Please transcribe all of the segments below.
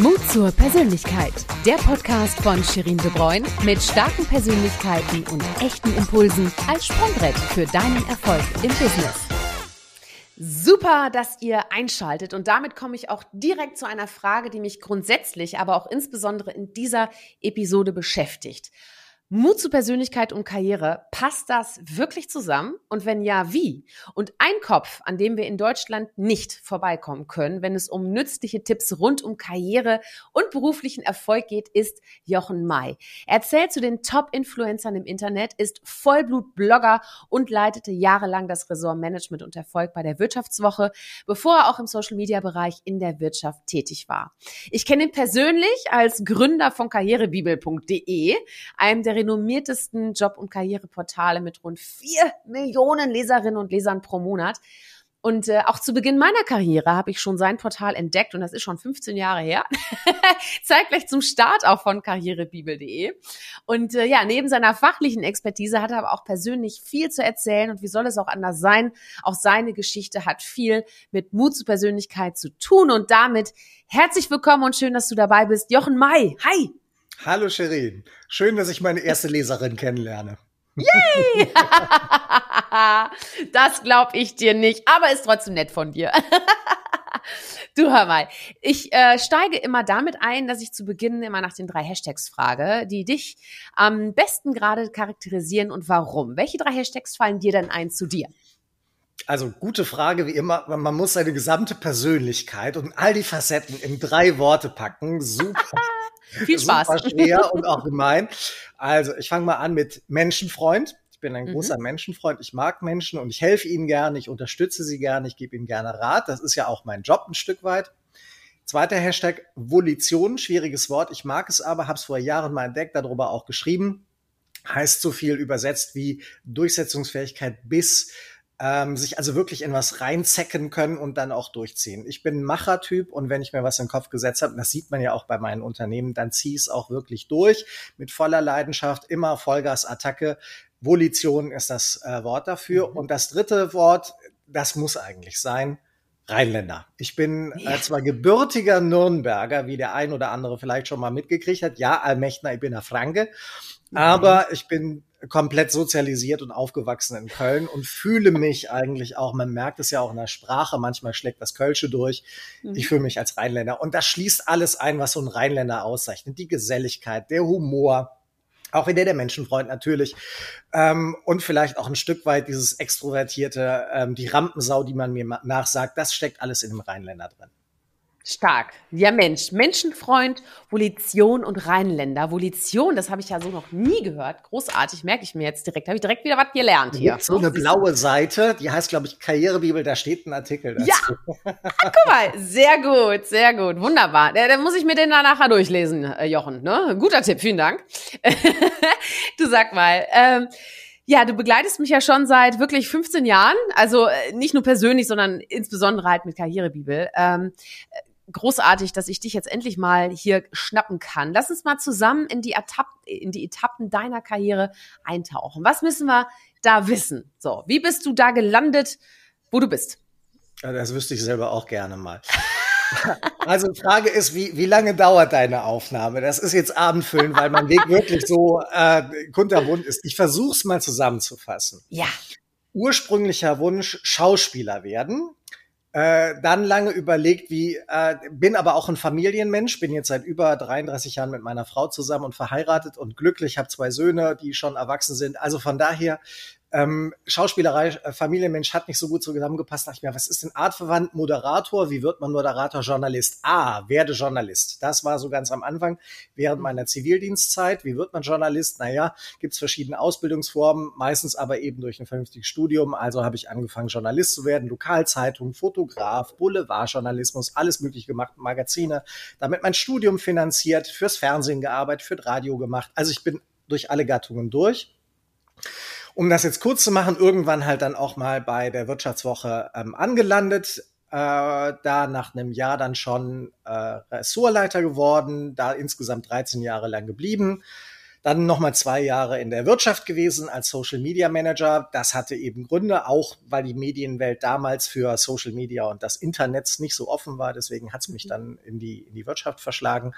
Mut zur Persönlichkeit. Der Podcast von Shirin De Bruyne mit starken Persönlichkeiten und echten Impulsen als Sprungbrett für deinen Erfolg im Business. Super, dass ihr einschaltet und damit komme ich auch direkt zu einer Frage, die mich grundsätzlich, aber auch insbesondere in dieser Episode beschäftigt. Mut zu Persönlichkeit und Karriere, passt das wirklich zusammen? Und wenn ja, wie? Und ein Kopf, an dem wir in Deutschland nicht vorbeikommen können, wenn es um nützliche Tipps rund um Karriere und beruflichen Erfolg geht, ist Jochen May. Er zählt zu den Top-Influencern im Internet, ist Vollblut-Blogger und leitete jahrelang das Ressort Management und Erfolg bei der Wirtschaftswoche, bevor er auch im Social-Media-Bereich in der Wirtschaft tätig war. Ich kenne ihn persönlich als Gründer von karrierebibel.de, einem der renommiertesten Job- und Karriereportale mit rund vier Millionen Leserinnen und Lesern pro Monat. Und äh, auch zu Beginn meiner Karriere habe ich schon sein Portal entdeckt und das ist schon 15 Jahre her. Zeitgleich zum Start auch von karrierebibel.de. Und äh, ja, neben seiner fachlichen Expertise hat er aber auch persönlich viel zu erzählen und wie soll es auch anders sein? Auch seine Geschichte hat viel mit Mut zur Persönlichkeit zu tun und damit herzlich willkommen und schön, dass du dabei bist. Jochen Mai, hi! Hallo Sherin. Schön, dass ich meine erste Leserin kennenlerne. Yay! das glaube ich dir nicht, aber ist trotzdem nett von dir. Du hör mal, ich äh, steige immer damit ein, dass ich zu Beginn immer nach den drei Hashtags frage, die dich am besten gerade charakterisieren und warum. Welche drei Hashtags fallen dir denn ein zu dir? Also gute Frage wie immer. Man muss seine gesamte Persönlichkeit und all die Facetten in drei Worte packen. Super. Viel Spaß. Super schwer und auch gemein. Also ich fange mal an mit Menschenfreund. Ich bin ein mhm. großer Menschenfreund. Ich mag Menschen und ich helfe ihnen gerne. Ich unterstütze sie gerne. Ich gebe ihnen gerne Rat. Das ist ja auch mein Job ein Stück weit. Zweiter Hashtag Volition, schwieriges Wort. Ich mag es aber, habe es vor Jahren mal entdeckt, darüber auch geschrieben. Heißt so viel übersetzt wie Durchsetzungsfähigkeit bis ähm, sich also wirklich in was reinzecken können und dann auch durchziehen. Ich bin ein Machertyp und wenn ich mir was in den Kopf gesetzt habe, das sieht man ja auch bei meinen Unternehmen, dann ziehe ich es auch wirklich durch mit voller Leidenschaft, immer Vollgas-Attacke. Volition ist das äh, Wort dafür. Mhm. Und das dritte Wort, das muss eigentlich sein, Rheinländer. Ich bin äh, zwar gebürtiger Nürnberger, wie der ein oder andere vielleicht schon mal mitgekriegt hat. Ja, Allmächtner, ich bin ein Franke. Mhm. Aber ich bin komplett sozialisiert und aufgewachsen in Köln und fühle mich eigentlich auch, man merkt es ja auch in der Sprache, manchmal schlägt das Kölsche durch. Mhm. Ich fühle mich als Rheinländer. Und das schließt alles ein, was so ein Rheinländer auszeichnet. Die Geselligkeit, der Humor, auch wieder der Menschenfreund natürlich. Ähm, und vielleicht auch ein Stück weit dieses Extrovertierte, ähm, die Rampensau, die man mir nachsagt, das steckt alles in dem Rheinländer drin. Stark. Ja, Mensch. Menschenfreund, Volition und Rheinländer. Volition, das habe ich ja so noch nie gehört. Großartig, merke ich mir jetzt direkt. Habe ich direkt wieder was gelernt hier. So eine blaue Seite, die heißt, glaube ich, Karrierebibel, da steht ein Artikel dazu. Ja, ah, guck mal, sehr gut, sehr gut, wunderbar. Da, da muss ich mir den da nachher durchlesen, äh, Jochen. Ne? Guter Tipp, vielen Dank. du sag mal, ähm, ja, du begleitest mich ja schon seit wirklich 15 Jahren, also äh, nicht nur persönlich, sondern insbesondere halt mit Karrierebibel. Ähm, großartig, dass ich dich jetzt endlich mal hier schnappen kann. Lass uns mal zusammen in die, Etapp, in die Etappen deiner Karriere eintauchen. Was müssen wir da wissen? So, wie bist du da gelandet, wo du bist? Ja, das wüsste ich selber auch gerne mal. Also Frage ist, wie, wie lange dauert deine Aufnahme? Das ist jetzt Abendfüllen, weil mein Weg wirklich so äh, kunterbunt ist. Ich versuche es mal zusammenzufassen. Ja. Ursprünglicher Wunsch, Schauspieler werden. Äh, dann lange überlegt, wie, äh, bin aber auch ein Familienmensch, bin jetzt seit über 33 Jahren mit meiner Frau zusammen und verheiratet und glücklich, habe zwei Söhne, die schon erwachsen sind. Also von daher ähm, Schauspielerei, äh, Familienmensch hat nicht so gut zusammengepasst. Dachte ich mir, was ist denn artverwandt Moderator? Wie wird man Moderator, Journalist? Ah, werde Journalist. Das war so ganz am Anfang während meiner Zivildienstzeit. Wie wird man Journalist? Naja, gibt's verschiedene Ausbildungsformen, meistens aber eben durch ein vernünftiges Studium. Also habe ich angefangen, Journalist zu werden, Lokalzeitung, Fotograf, Boulevardjournalismus, alles möglich gemacht, Magazine. Damit mein Studium finanziert, fürs Fernsehen gearbeitet, für Radio gemacht. Also ich bin durch alle Gattungen durch um das jetzt kurz zu machen, irgendwann halt dann auch mal bei der Wirtschaftswoche ähm, angelandet. Äh, da nach einem Jahr dann schon äh, Ressortleiter geworden, da insgesamt 13 Jahre lang geblieben. Dann nochmal zwei Jahre in der Wirtschaft gewesen als Social Media Manager. Das hatte eben Gründe, auch weil die Medienwelt damals für Social Media und das Internet nicht so offen war. Deswegen hat es mich dann in die, in die Wirtschaft verschlagen.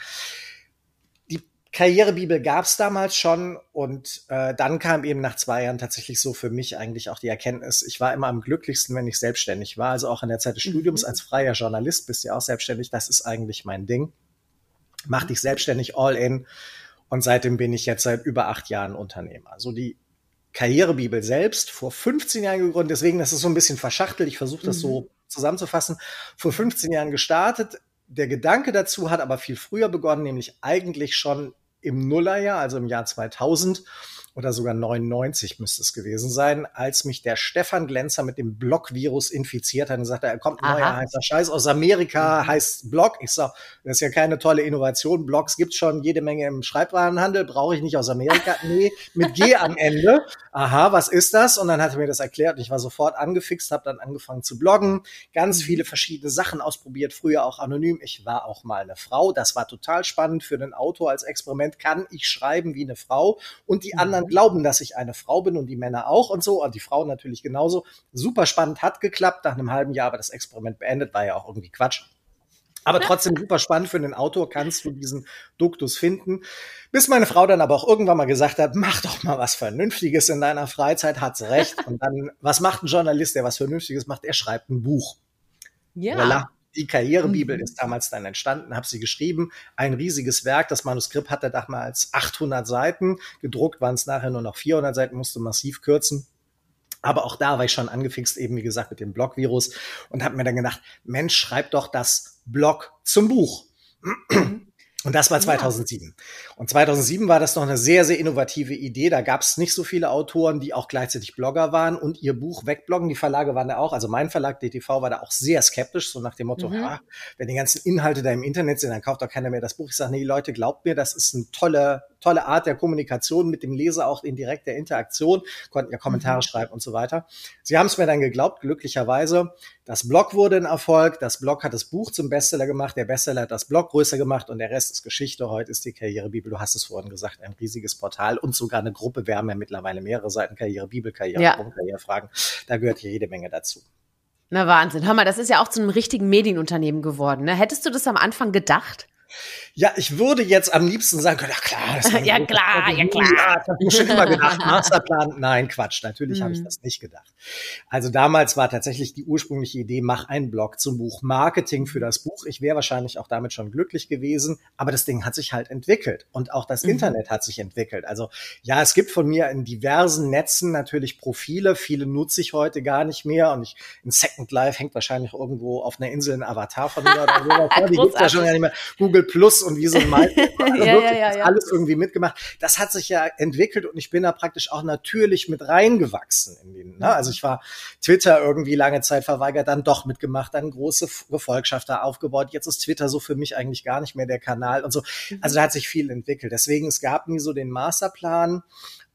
Karrierebibel gab es damals schon und äh, dann kam eben nach zwei Jahren tatsächlich so für mich eigentlich auch die Erkenntnis, ich war immer am glücklichsten, wenn ich selbstständig war. Also auch in der Zeit des mhm. Studiums als freier Journalist bist du ja auch selbstständig. Das ist eigentlich mein Ding. Mach dich selbstständig all in und seitdem bin ich jetzt seit über acht Jahren Unternehmer. Also die Karrierebibel selbst vor 15 Jahren gegründet, deswegen das ist so ein bisschen verschachtelt. Ich versuche das mhm. so zusammenzufassen. Vor 15 Jahren gestartet. Der Gedanke dazu hat aber viel früher begonnen, nämlich eigentlich schon im Nullerjahr, also im Jahr 2000 oder sogar 99 müsste es gewesen sein, als mich der Stefan Glänzer mit dem Block-Virus infiziert hat und sagte, er kommt ein neuer heißer Scheiß aus Amerika, mhm. heißt Block. Ich sag, das ist ja keine tolle Innovation. Blocks gibt's schon jede Menge im Schreibwarenhandel, brauche ich nicht aus Amerika. Nee, mit G am Ende. Aha, was ist das? Und dann hat er mir das erklärt und ich war sofort angefixt, habe dann angefangen zu bloggen, ganz mhm. viele verschiedene Sachen ausprobiert, früher auch anonym. Ich war auch mal eine Frau, das war total spannend für den Autor als Experiment. Kann ich schreiben wie eine Frau? Und die anderen Männern glauben, dass ich eine Frau bin und die Männer auch und so und die Frauen natürlich genauso. Super spannend, hat geklappt nach einem halben Jahr, aber das Experiment beendet war ja auch irgendwie Quatsch. Aber trotzdem super spannend für den Autor kannst du diesen Duktus finden. Bis meine Frau dann aber auch irgendwann mal gesagt hat, mach doch mal was Vernünftiges in deiner Freizeit, hat sie recht. Und dann, was macht ein Journalist, der was Vernünftiges macht? Er schreibt ein Buch. Ja. Voilà. Die Karrierebibel mhm. ist damals dann entstanden, habe sie geschrieben. Ein riesiges Werk. Das Manuskript hatte damals 800 Seiten. Gedruckt waren es nachher nur noch 400 Seiten, musste massiv kürzen. Aber auch da war ich schon angefixt, eben wie gesagt, mit dem Blog-Virus und habe mir dann gedacht, Mensch, schreib doch das Blog zum Buch. Und das war 2007. Ja. Und 2007 war das noch eine sehr, sehr innovative Idee. Da gab es nicht so viele Autoren, die auch gleichzeitig Blogger waren und ihr Buch wegbloggen. Die Verlage waren da auch, also mein Verlag DTV war da auch sehr skeptisch, so nach dem Motto, mhm. ah, wenn die ganzen Inhalte da im Internet sind, dann kauft doch keiner mehr das Buch. Ich sage, nee, Leute, glaubt mir, das ist ein toller tolle Art der Kommunikation mit dem Leser, auch in direkter Interaktion, konnten ja Kommentare mhm. schreiben und so weiter. Sie haben es mir dann geglaubt, glücklicherweise. Das Blog wurde ein Erfolg, das Blog hat das Buch zum Bestseller gemacht, der Bestseller hat das Blog größer gemacht und der Rest ist Geschichte. Heute ist die Karrierebibel, du hast es vorhin gesagt, ein riesiges Portal und sogar eine Gruppe. Wir haben ja mittlerweile mehrere Seiten Karrierebibel, Karriere, ja. Karrierefragen. Da gehört hier jede Menge dazu. Na Wahnsinn, hör mal, das ist ja auch zu einem richtigen Medienunternehmen geworden. Ne? Hättest du das am Anfang gedacht? Ja, ich würde jetzt am liebsten sagen können, ja klar, das ja klar, ja klar. Ja, habe ich schon immer gedacht, Masterplan. Nein, Quatsch, natürlich mhm. habe ich das nicht gedacht. Also damals war tatsächlich die ursprüngliche Idee, mach einen Blog zum Buch Marketing für das Buch. Ich wäre wahrscheinlich auch damit schon glücklich gewesen, aber das Ding hat sich halt entwickelt und auch das mhm. Internet hat sich entwickelt. Also ja, es gibt von mir in diversen Netzen natürlich Profile, viele nutze ich heute gar nicht mehr und ich in Second Life hängt wahrscheinlich irgendwo auf einer Insel ein Avatar von mir oder sowas. Die gibt's ja schon gar nicht mehr. Google Plus und wie so ein Mal also ja, ja, ja, alles irgendwie mitgemacht. Das hat sich ja entwickelt und ich bin da praktisch auch natürlich mit reingewachsen in den, ne? Also ich war Twitter irgendwie lange Zeit verweigert, dann doch mitgemacht, dann große Gefolgschaft da aufgebaut. Jetzt ist Twitter so für mich eigentlich gar nicht mehr der Kanal und so. Mhm. Also da hat sich viel entwickelt. Deswegen, es gab nie so den Masterplan.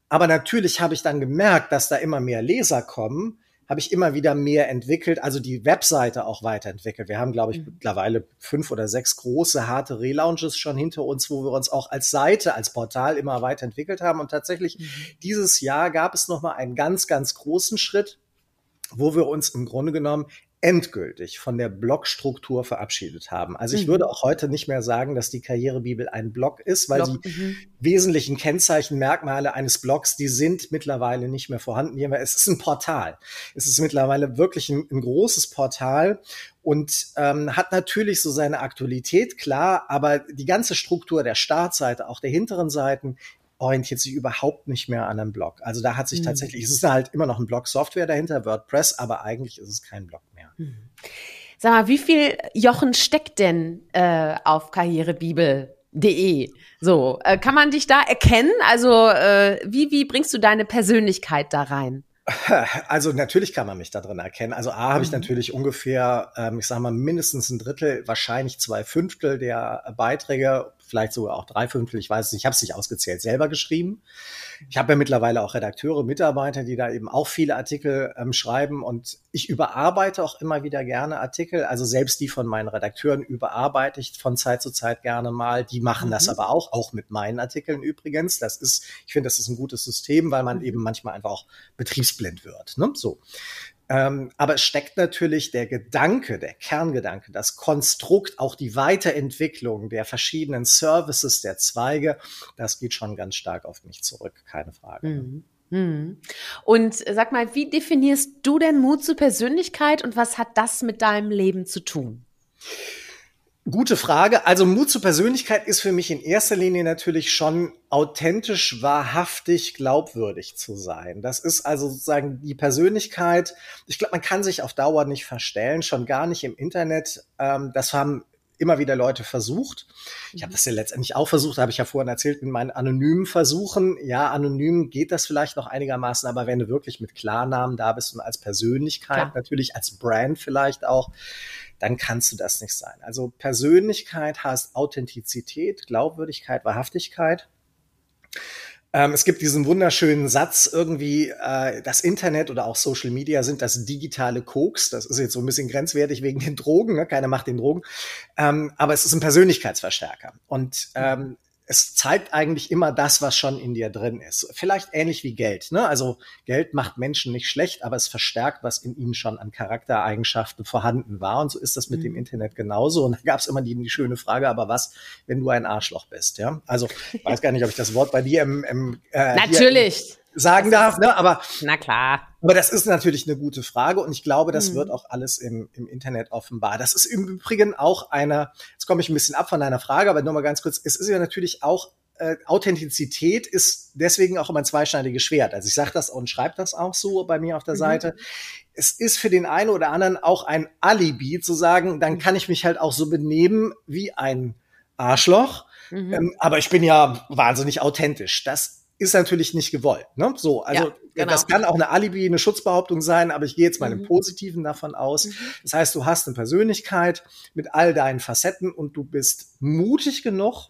Aber natürlich habe ich dann gemerkt, dass da immer mehr Leser kommen habe ich immer wieder mehr entwickelt, also die Webseite auch weiterentwickelt. Wir haben, glaube ich, mhm. mittlerweile fünf oder sechs große, harte Relaunches schon hinter uns, wo wir uns auch als Seite, als Portal immer weiterentwickelt haben. Und tatsächlich, mhm. dieses Jahr gab es nochmal einen ganz, ganz großen Schritt, wo wir uns im Grunde genommen endgültig von der Blogstruktur verabschiedet haben. Also ich mhm. würde auch heute nicht mehr sagen, dass die Karrierebibel ein Blog ist, weil Blog, die mhm. wesentlichen Kennzeichen, Merkmale eines Blogs, die sind mittlerweile nicht mehr vorhanden. Es ist ein Portal. Es ist mittlerweile wirklich ein, ein großes Portal und ähm, hat natürlich so seine Aktualität, klar, aber die ganze Struktur der Startseite, auch der hinteren Seiten, orientiert sich überhaupt nicht mehr an einem Blog. Also da hat sich mhm. tatsächlich, es ist halt immer noch ein Blog-Software dahinter, WordPress, aber eigentlich ist es kein Blog Mhm. Sag mal, wie viel Jochen steckt denn äh, auf karrierebibel.de? So, äh, kann man dich da erkennen? Also, äh, wie, wie bringst du deine Persönlichkeit da rein? Also natürlich kann man mich da drin erkennen. Also A habe ich mhm. natürlich ungefähr, ähm, ich sage mal, mindestens ein Drittel, wahrscheinlich zwei Fünftel der Beiträge vielleicht sogar auch drei Fünftel, ich weiß nicht, ich habe es nicht ausgezählt, selber geschrieben. Ich habe ja mittlerweile auch Redakteure, Mitarbeiter, die da eben auch viele Artikel ähm, schreiben und ich überarbeite auch immer wieder gerne Artikel. Also selbst die von meinen Redakteuren überarbeite ich von Zeit zu Zeit gerne mal. Die machen mhm. das aber auch, auch mit meinen Artikeln übrigens. Das ist, ich finde, das ist ein gutes System, weil man mhm. eben manchmal einfach auch betriebsblind wird. Ne? So. Ähm, aber es steckt natürlich der Gedanke, der Kerngedanke, das Konstrukt, auch die Weiterentwicklung der verschiedenen Services der Zweige, das geht schon ganz stark auf mich zurück, keine Frage. Mhm. mhm. Und sag mal, wie definierst du denn Mut zur Persönlichkeit und was hat das mit deinem Leben zu tun? Gute Frage. Also Mut zur Persönlichkeit ist für mich in erster Linie natürlich schon authentisch, wahrhaftig, glaubwürdig zu sein. Das ist also sozusagen die Persönlichkeit. Ich glaube, man kann sich auf Dauer nicht verstellen, schon gar nicht im Internet. Ähm, das haben immer wieder Leute versucht. Ich habe mhm. das ja letztendlich auch versucht, habe ich ja vorhin erzählt, mit meinen anonymen Versuchen. Ja, anonym geht das vielleicht noch einigermaßen, aber wenn du wirklich mit Klarnamen da bist und als Persönlichkeit, Klar. natürlich als Brand vielleicht auch, dann kannst du das nicht sein. Also Persönlichkeit heißt Authentizität, Glaubwürdigkeit, Wahrhaftigkeit. Ähm, es gibt diesen wunderschönen Satz irgendwie, äh, das Internet oder auch Social Media sind das digitale Koks. Das ist jetzt so ein bisschen grenzwertig wegen den Drogen, ne? keiner macht den Drogen. Ähm, aber es ist ein Persönlichkeitsverstärker. Und ähm, es zeigt eigentlich immer das, was schon in dir drin ist. Vielleicht ähnlich wie Geld. Ne? Also Geld macht Menschen nicht schlecht, aber es verstärkt, was in ihnen schon an Charaktereigenschaften vorhanden war. Und so ist das mit mhm. dem Internet genauso. Und da gab es immer die, die, schöne Frage, aber was, wenn du ein Arschloch bist? Ja, also ich weiß gar nicht, ob ich das Wort bei dir im, im äh, natürlich sagen darf, ne? Aber na klar. Aber das ist natürlich eine gute Frage und ich glaube, das mhm. wird auch alles im, im Internet offenbar. Das ist im Übrigen auch eine, jetzt komme ich ein bisschen ab von deiner Frage, aber nur mal ganz kurz, es ist ja natürlich auch äh, Authentizität ist deswegen auch immer ein zweischneidiges Schwert. Also ich sage das und schreibe das auch so bei mir auf der mhm. Seite. Es ist für den einen oder anderen auch ein Alibi zu sagen, dann kann ich mich halt auch so benehmen wie ein Arschloch. Mhm. Ähm, aber ich bin ja wahnsinnig authentisch. Das ist natürlich nicht gewollt. Ne? So, also ja, genau. das kann auch eine Alibi, eine Schutzbehauptung sein, aber ich gehe jetzt mal mhm. im Positiven davon aus. Mhm. Das heißt, du hast eine Persönlichkeit mit all deinen Facetten und du bist mutig genug,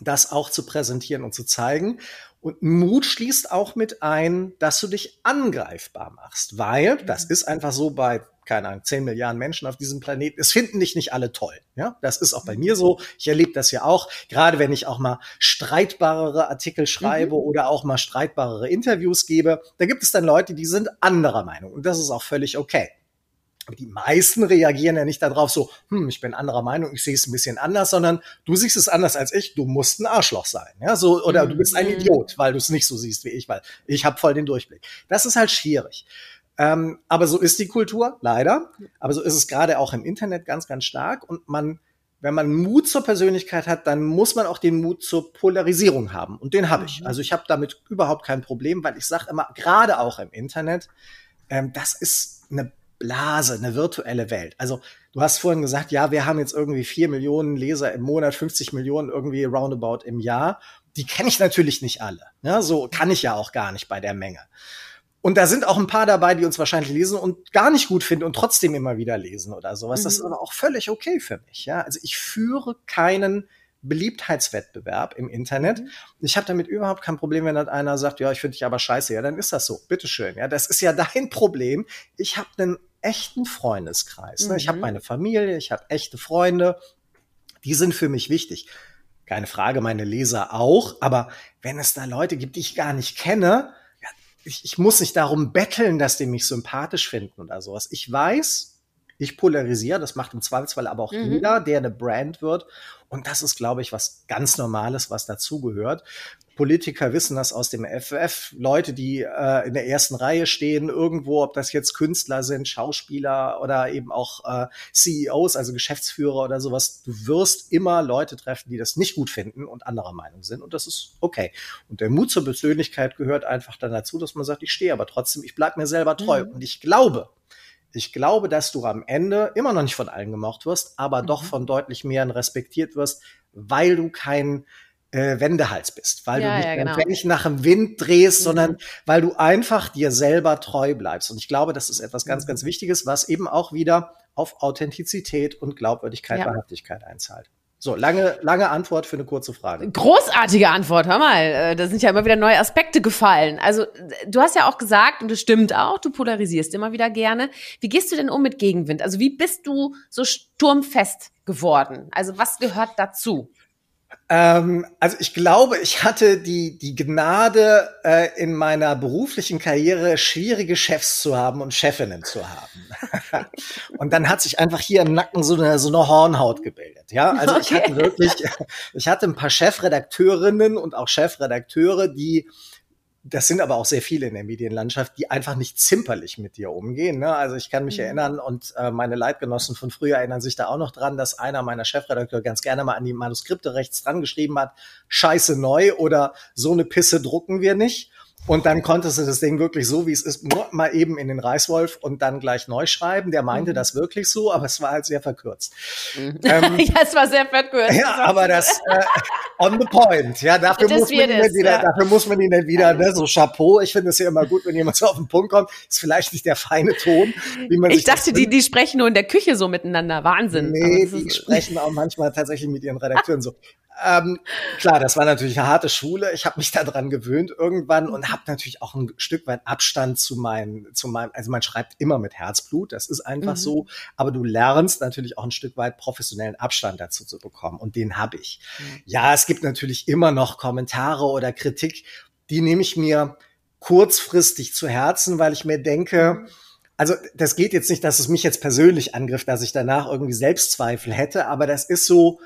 das auch zu präsentieren und zu zeigen. Und Mut schließt auch mit ein, dass du dich angreifbar machst, weil das mhm. ist einfach so bei keine Ahnung, 10 Milliarden Menschen auf diesem Planeten. Es finden dich nicht alle toll. Ja, das ist auch bei mir so. Ich erlebe das ja auch, gerade wenn ich auch mal streitbarere Artikel schreibe mhm. oder auch mal streitbarere Interviews gebe. Da gibt es dann Leute, die sind anderer Meinung und das ist auch völlig okay. Aber die meisten reagieren ja nicht darauf so, hm, ich bin anderer Meinung, ich sehe es ein bisschen anders, sondern du siehst es anders als ich, du musst ein Arschloch sein, ja, so oder du bist ein mhm. Idiot, weil du es nicht so siehst wie ich, weil ich habe voll den Durchblick. Das ist halt schwierig. Ähm, aber so ist die Kultur, leider. Aber so ist es gerade auch im Internet ganz, ganz stark. Und man, wenn man Mut zur Persönlichkeit hat, dann muss man auch den Mut zur Polarisierung haben. Und den habe ich. Mhm. Also ich habe damit überhaupt kein Problem, weil ich sage immer, gerade auch im Internet, ähm, das ist eine Blase, eine virtuelle Welt. Also du hast vorhin gesagt, ja, wir haben jetzt irgendwie vier Millionen Leser im Monat, 50 Millionen irgendwie roundabout im Jahr. Die kenne ich natürlich nicht alle. Ja, so kann ich ja auch gar nicht bei der Menge. Und da sind auch ein paar dabei, die uns wahrscheinlich lesen und gar nicht gut finden und trotzdem immer wieder lesen oder sowas. Mhm. Das ist aber auch völlig okay für mich. Ja, also ich führe keinen Beliebtheitswettbewerb im Internet. Mhm. Ich habe damit überhaupt kein Problem, wenn dann einer sagt, ja, ich finde dich aber scheiße. Ja, dann ist das so. Bitteschön. Ja, das ist ja dein Problem. Ich habe einen echten Freundeskreis. Mhm. Ne? Ich habe mhm. meine Familie, ich habe echte Freunde. Die sind für mich wichtig. Keine Frage, meine Leser auch. Aber wenn es da Leute gibt, die ich gar nicht kenne, ich, ich muss nicht darum betteln, dass die mich sympathisch finden oder sowas. Ich weiß, ich polarisiere, das macht im Zweifelsfall aber auch mhm. jeder, der eine Brand wird. Und das ist, glaube ich, was ganz Normales, was dazugehört. Politiker wissen das aus dem FF. Leute, die äh, in der ersten Reihe stehen, irgendwo, ob das jetzt Künstler sind, Schauspieler oder eben auch äh, CEOs, also Geschäftsführer oder sowas. Du wirst immer Leute treffen, die das nicht gut finden und anderer Meinung sind. Und das ist okay. Und der Mut zur Persönlichkeit gehört einfach dann dazu, dass man sagt, ich stehe aber trotzdem, ich bleib mir selber treu. Mhm. Und ich glaube, ich glaube, dass du am Ende immer noch nicht von allen gemocht wirst, aber mhm. doch von deutlich mehreren respektiert wirst, weil du kein äh, Wendehals bist, weil ja, du nicht ja, genau. nach dem Wind drehst, mhm. sondern weil du einfach dir selber treu bleibst. Und ich glaube, das ist etwas ganz, mhm. ganz Wichtiges, was eben auch wieder auf Authentizität und Glaubwürdigkeit, ja. Wahrhaftigkeit einzahlt. So, lange, lange Antwort für eine kurze Frage. Großartige Antwort, hör mal. Äh, da sind ja immer wieder neue Aspekte gefallen. Also, du hast ja auch gesagt, und das stimmt auch, du polarisierst immer wieder gerne. Wie gehst du denn um mit Gegenwind? Also, wie bist du so sturmfest geworden? Also, was gehört dazu? Ähm, also ich glaube, ich hatte die, die Gnade, äh, in meiner beruflichen Karriere schwierige Chefs zu haben und Chefinnen zu haben. und dann hat sich einfach hier im Nacken so eine, so eine Hornhaut gebildet. Ja, also okay. ich hatte wirklich, ich hatte ein paar Chefredakteurinnen und auch Chefredakteure, die das sind aber auch sehr viele in der Medienlandschaft, die einfach nicht zimperlich mit dir umgehen. Ne? Also ich kann mich mhm. erinnern und äh, meine Leitgenossen von früher erinnern sich da auch noch dran, dass einer meiner Chefredakteure ganz gerne mal an die Manuskripte rechts dran geschrieben hat, scheiße neu oder so eine Pisse drucken wir nicht. Und dann konntest du das Ding wirklich so, wie es ist, nur mal eben in den Reißwolf und dann gleich neu schreiben. Der meinte mhm. das wirklich so, aber es war halt sehr verkürzt. Mhm. Ähm, ja, es war sehr verkürzt. Ja, aber das äh, on the point. Ja, dafür, muss man, ihn nicht wieder, ja. dafür muss man ihn nicht wieder, ne, so Chapeau. Ich finde es ja immer gut, wenn jemand so auf den Punkt kommt. Ist vielleicht nicht der feine Ton, wie man Ich dachte, die, die sprechen nur in der Küche so miteinander. Wahnsinn. Nee, die sprechen auch manchmal tatsächlich mit ihren Redakteuren so. Ähm, klar, das war natürlich eine harte Schule. Ich habe mich daran gewöhnt irgendwann und habe natürlich auch ein Stück weit Abstand zu meinem, zu meinem, also man schreibt immer mit Herzblut, das ist einfach mhm. so, aber du lernst natürlich auch ein Stück weit professionellen Abstand dazu zu bekommen und den habe ich. Mhm. Ja, es gibt natürlich immer noch Kommentare oder Kritik, die nehme ich mir kurzfristig zu Herzen, weil ich mir denke, mhm. also das geht jetzt nicht, dass es mich jetzt persönlich angriff, dass ich danach irgendwie Selbstzweifel hätte, aber das ist so,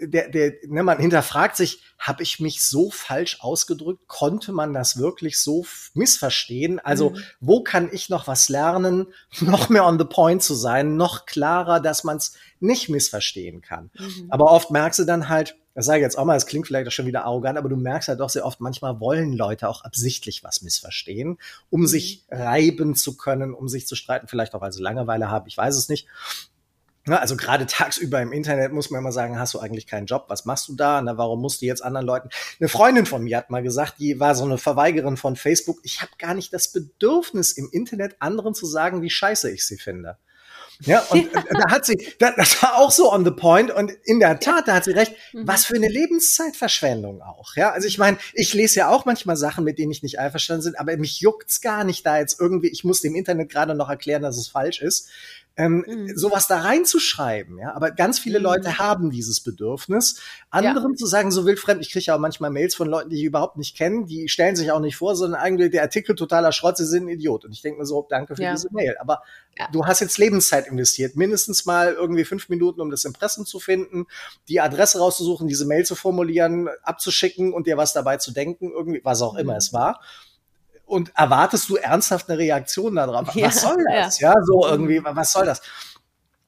der, der, ne, man hinterfragt sich, habe ich mich so falsch ausgedrückt? Konnte man das wirklich so missverstehen? Also, mhm. wo kann ich noch was lernen, noch mehr on the point zu sein, noch klarer, dass man es nicht missverstehen kann? Mhm. Aber oft merkst du dann halt, das sage ich jetzt auch mal, es klingt vielleicht auch schon wieder arrogant, aber du merkst halt doch sehr oft, manchmal wollen Leute auch absichtlich was missverstehen, um mhm. sich reiben zu können, um sich zu streiten, vielleicht auch weil sie Langeweile haben, ich weiß es nicht. Ja, also gerade tagsüber im Internet muss man immer sagen, hast du eigentlich keinen Job, was machst du da? Na, warum musst du jetzt anderen Leuten? Eine Freundin von mir hat mal gesagt, die war so eine Verweigerin von Facebook, ich habe gar nicht das Bedürfnis im Internet anderen zu sagen, wie scheiße ich sie finde. Ja, und ja. da hat sie, das war auch so on the point und in der Tat, da hat sie recht, mhm. was für eine Lebenszeitverschwendung auch. Ja, also ich meine, ich lese ja auch manchmal Sachen, mit denen ich nicht einverstanden bin, aber mich juckt's gar nicht da jetzt irgendwie, ich muss dem Internet gerade noch erklären, dass es falsch ist ähm, mhm. sowas da reinzuschreiben. Ja, aber ganz viele mhm. Leute haben dieses Bedürfnis, anderen ja. zu sagen, so wildfremd. Ich kriege ja auch manchmal Mails von Leuten, die ich überhaupt nicht kenne, die stellen sich auch nicht vor, sondern eigentlich der Artikel totaler Schrott, sie sind ein Idiot. Und ich denke mir so, danke für ja. diese Mail. Aber ja. du hast jetzt Lebenszeit investiert, mindestens mal irgendwie fünf Minuten, um das Impressum zu finden, die Adresse rauszusuchen, diese Mail zu formulieren, abzuschicken und dir was dabei zu denken, irgendwie, was auch immer mhm. es war und erwartest du ernsthaft eine Reaktion darauf? Ja, was soll das? Ja. ja, so irgendwie, was soll das?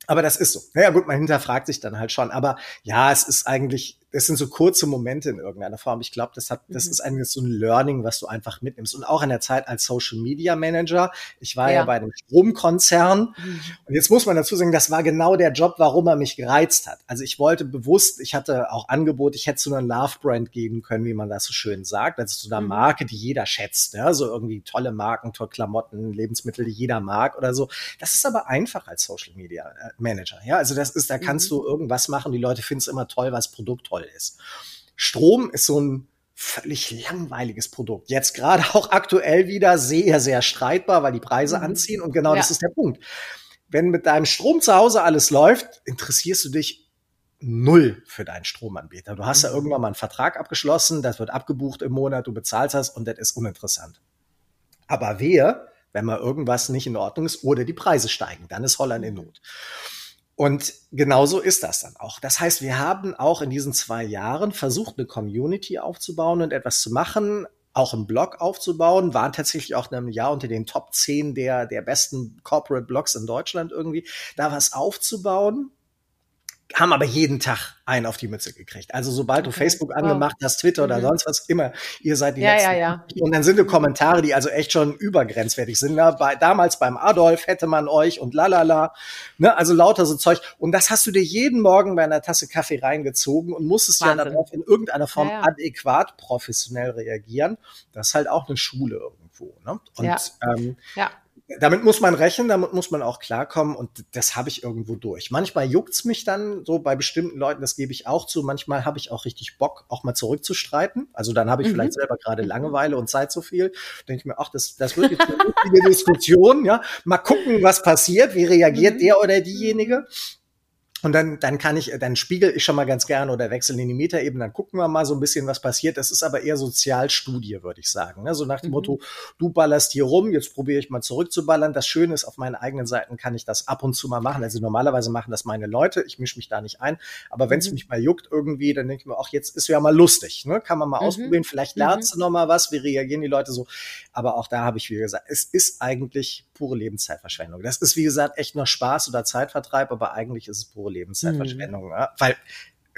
Aber das ist so. Naja, gut, man hinterfragt sich dann halt schon. Aber ja, es ist eigentlich das sind so kurze Momente in irgendeiner Form. Ich glaube, das hat, das mhm. ist eigentlich so ein Learning, was du einfach mitnimmst. Und auch in der Zeit als Social Media Manager. Ich war ja, ja bei einem Stromkonzern. Mhm. Und jetzt muss man dazu sagen, das war genau der Job, warum er mich gereizt hat. Also ich wollte bewusst, ich hatte auch Angebot, ich hätte zu einer Love Brand geben können, wie man das so schön sagt. Also zu einer mhm. Marke, die jeder schätzt. Ja? So irgendwie tolle Marken, tolle Klamotten, Lebensmittel, die jeder mag oder so. Das ist aber einfach als Social Media äh, Manager. Ja, also das ist, da kannst mhm. du irgendwas machen. Die Leute finden es immer toll, was Produkt toll toll ist. Strom ist so ein völlig langweiliges Produkt. Jetzt gerade auch aktuell wieder sehr, sehr streitbar, weil die Preise mhm. anziehen und genau ja. das ist der Punkt. Wenn mit deinem Strom zu Hause alles läuft, interessierst du dich null für deinen Stromanbieter. Du hast mhm. ja irgendwann mal einen Vertrag abgeschlossen, das wird abgebucht im Monat, du bezahlst das und das ist uninteressant. Aber wer, wenn mal irgendwas nicht in Ordnung ist oder die Preise steigen, dann ist Holland in Not. Und genauso ist das dann auch. Das heißt, wir haben auch in diesen zwei Jahren versucht, eine Community aufzubauen und etwas zu machen, auch einen Blog aufzubauen, waren tatsächlich auch in einem Jahr unter den Top 10 der, der besten Corporate Blogs in Deutschland irgendwie, da was aufzubauen haben aber jeden Tag einen auf die Mütze gekriegt. Also sobald okay. du Facebook angemacht hast, Twitter mhm. oder sonst was immer, ihr seid die ja, letzten. Ja, ja. Und dann sind die Kommentare, die also echt schon übergrenzwertig sind. Ne? Bei, damals beim Adolf hätte man euch und lalala. Ne? Also lauter so Zeug. Und das hast du dir jeden Morgen bei einer Tasse Kaffee reingezogen und musstest Wahnsinn. ja darauf in irgendeiner Form ja, ja. adäquat professionell reagieren. Das ist halt auch eine Schule irgendwo. Ne? Und ja. Ähm, ja damit muss man rechnen, damit muss man auch klarkommen und das habe ich irgendwo durch. Manchmal juckt's mich dann so bei bestimmten Leuten, das gebe ich auch zu. Manchmal habe ich auch richtig Bock, auch mal zurückzustreiten. Also dann habe ich mhm. vielleicht selber gerade. Langeweile und Zeit so viel. Denke ich mir, ach, das, das wird jetzt eine wichtige Diskussion, ja. Mal gucken, was passiert, wie reagiert mhm. der oder diejenige. Und dann, dann kann ich, dann spiegel ich schon mal ganz gerne oder wechseln in die Metaebene, dann gucken wir mal so ein bisschen, was passiert. Das ist aber eher Sozialstudie, würde ich sagen. Ne? So nach dem mhm. Motto, du ballerst hier rum, jetzt probiere ich mal zurückzuballern. Das Schöne ist, auf meinen eigenen Seiten kann ich das ab und zu mal machen. Also normalerweise machen das meine Leute, ich mische mich da nicht ein. Aber wenn es mhm. mich mal juckt irgendwie, dann denke ich mir, ach, jetzt ist ja mal lustig. Ne? Kann man mal mhm. ausprobieren, vielleicht lernst mhm. du noch mal was, wie reagieren die Leute so. Aber auch da habe ich, wie gesagt, es ist eigentlich pure Lebenszeitverschwendung. Das ist, wie gesagt, echt nur Spaß oder Zeitvertreib, aber eigentlich ist es pure Lebenszeitverschwendung. Mhm. Ja? Weil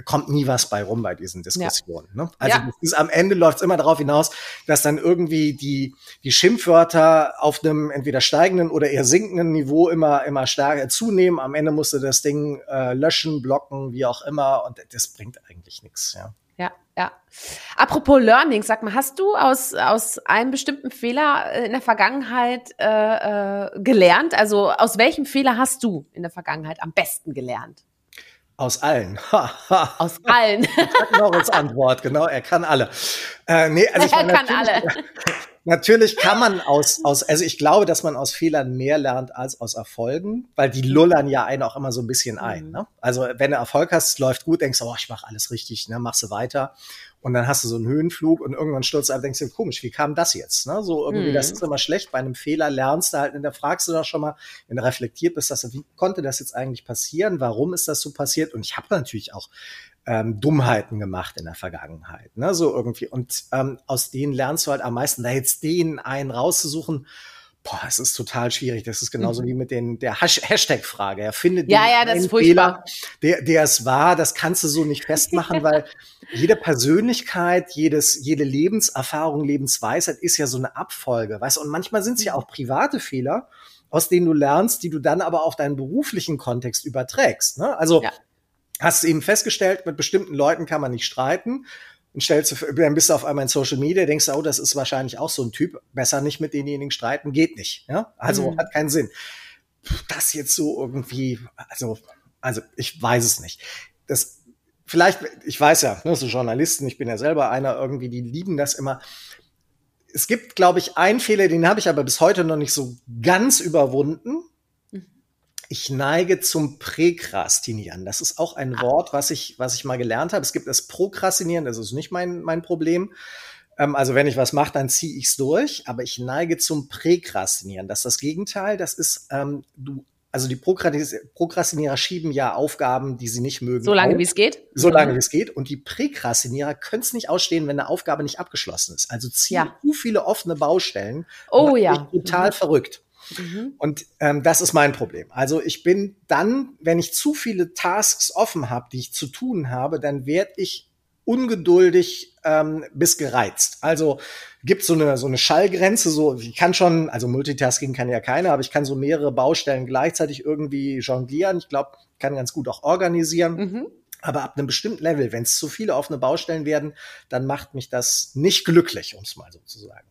kommt nie was bei rum bei diesen Diskussionen. Ja. Ne? Also ja. ist, am Ende läuft es immer darauf hinaus, dass dann irgendwie die, die Schimpfwörter auf einem entweder steigenden oder eher sinkenden Niveau immer, immer stärker zunehmen. Am Ende musst du das Ding äh, löschen, blocken, wie auch immer. Und das bringt eigentlich nichts. Ja. Ja, ja. Apropos Learning, sag mal, hast du aus, aus einem bestimmten Fehler äh, in der Vergangenheit äh, äh, gelernt? Also aus welchem Fehler hast du in der Vergangenheit am besten gelernt? Aus allen. aus allen. Norris Antwort, genau, er kann alle. Äh, nee, also ich er kann alle. Natürlich kann man aus, aus, also ich glaube, dass man aus Fehlern mehr lernt als aus Erfolgen, weil die lullern ja einen auch immer so ein bisschen ein. Mhm. Ne? Also wenn du Erfolg hast, läuft gut, denkst du, oh, ich mache alles richtig, ne, machst du weiter. Und dann hast du so einen Höhenflug und irgendwann stürzt du ab, denkst du, komisch, wie kam das jetzt? Ne? So irgendwie, mhm. das ist immer schlecht. Bei einem Fehler lernst du halt, und da fragst du doch schon mal, wenn du reflektiert bist, dass, wie konnte das jetzt eigentlich passieren? Warum ist das so passiert? Und ich habe natürlich auch ähm, Dummheiten gemacht in der Vergangenheit. Ne? So irgendwie. Und ähm, aus denen lernst du halt am meisten. Da jetzt den einen rauszusuchen, boah, es ist total schwierig. Das ist genauso mhm. wie mit den der Hashtag-Frage. Er findet ja, ja, das ist Fehler, der, der es war. Das kannst du so nicht festmachen, weil jede Persönlichkeit, jedes, jede Lebenserfahrung, Lebensweisheit ist ja so eine Abfolge, weißt? Und manchmal sind es ja mhm. auch private Fehler, aus denen du lernst, die du dann aber auf deinen beruflichen Kontext überträgst. Ne? Also ja hast du eben festgestellt, mit bestimmten Leuten kann man nicht streiten. Und stellst du, dann bist du auf einmal in Social Media, denkst du, oh, das ist wahrscheinlich auch so ein Typ. Besser nicht mit denjenigen streiten, geht nicht. Ja? Also mhm. hat keinen Sinn. Das jetzt so irgendwie, also, also ich weiß es nicht. Das, vielleicht, ich weiß ja, ne, so Journalisten, ich bin ja selber einer irgendwie, die lieben das immer. Es gibt, glaube ich, einen Fehler, den habe ich aber bis heute noch nicht so ganz überwunden ich neige zum Präkrastinieren. Das ist auch ein ah. Wort, was ich, was ich mal gelernt habe. Es gibt das Prokrastinieren, das ist nicht mein, mein Problem. Ähm, also wenn ich was mache, dann ziehe ich es durch, aber ich neige zum Präkrastinieren. Das ist das Gegenteil. Das ist, ähm, du also die Prokrastinierer schieben ja Aufgaben, die sie nicht mögen. So lange wie es geht. So lange mhm. wie es geht. Und die Präkrastinierer können es nicht ausstehen, wenn eine Aufgabe nicht abgeschlossen ist. Also ziehen ja. zu viele offene Baustellen. Oh ja. Total mhm. verrückt. Mhm. Und ähm, das ist mein Problem. Also ich bin dann, wenn ich zu viele Tasks offen habe, die ich zu tun habe, dann werde ich ungeduldig ähm, bis gereizt. Also gibt so eine so eine Schallgrenze. So ich kann schon, also Multitasking kann ja keiner, aber ich kann so mehrere Baustellen gleichzeitig irgendwie jonglieren. Ich glaube, kann ganz gut auch organisieren. Mhm. Aber ab einem bestimmten Level, wenn es zu viele offene Baustellen werden, dann macht mich das nicht glücklich, um es mal so zu sagen.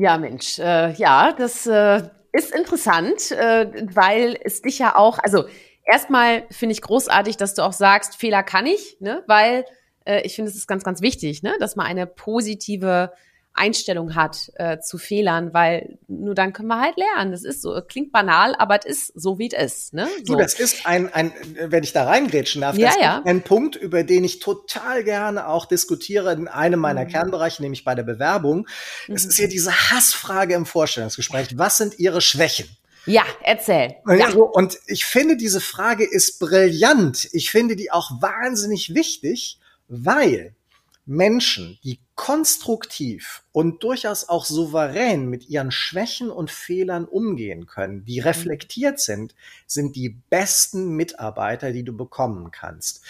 Ja, Mensch, äh, ja, das äh, ist interessant, äh, weil es dich ja auch, also erstmal finde ich großartig, dass du auch sagst, Fehler kann ich, ne? weil äh, ich finde, es ist ganz, ganz wichtig, ne? dass man eine positive Einstellung hat äh, zu Fehlern, weil nur dann können wir halt lernen. Das ist so, klingt banal, aber es ist so, wie es ist. Ne? So. Du, das ist ein, ein, wenn ich da reingrätschen darf, ja, das ja. ist ein Punkt, über den ich total gerne auch diskutiere in einem meiner mhm. Kernbereiche, nämlich bei der Bewerbung. Mhm. Es ist ja diese Hassfrage im Vorstellungsgespräch. Was sind Ihre Schwächen? Ja, erzähl. Ja. Und ich finde, diese Frage ist brillant. Ich finde die auch wahnsinnig wichtig, weil Menschen, die konstruktiv und durchaus auch souverän mit ihren Schwächen und Fehlern umgehen können, die reflektiert sind, sind die besten Mitarbeiter, die du bekommen kannst.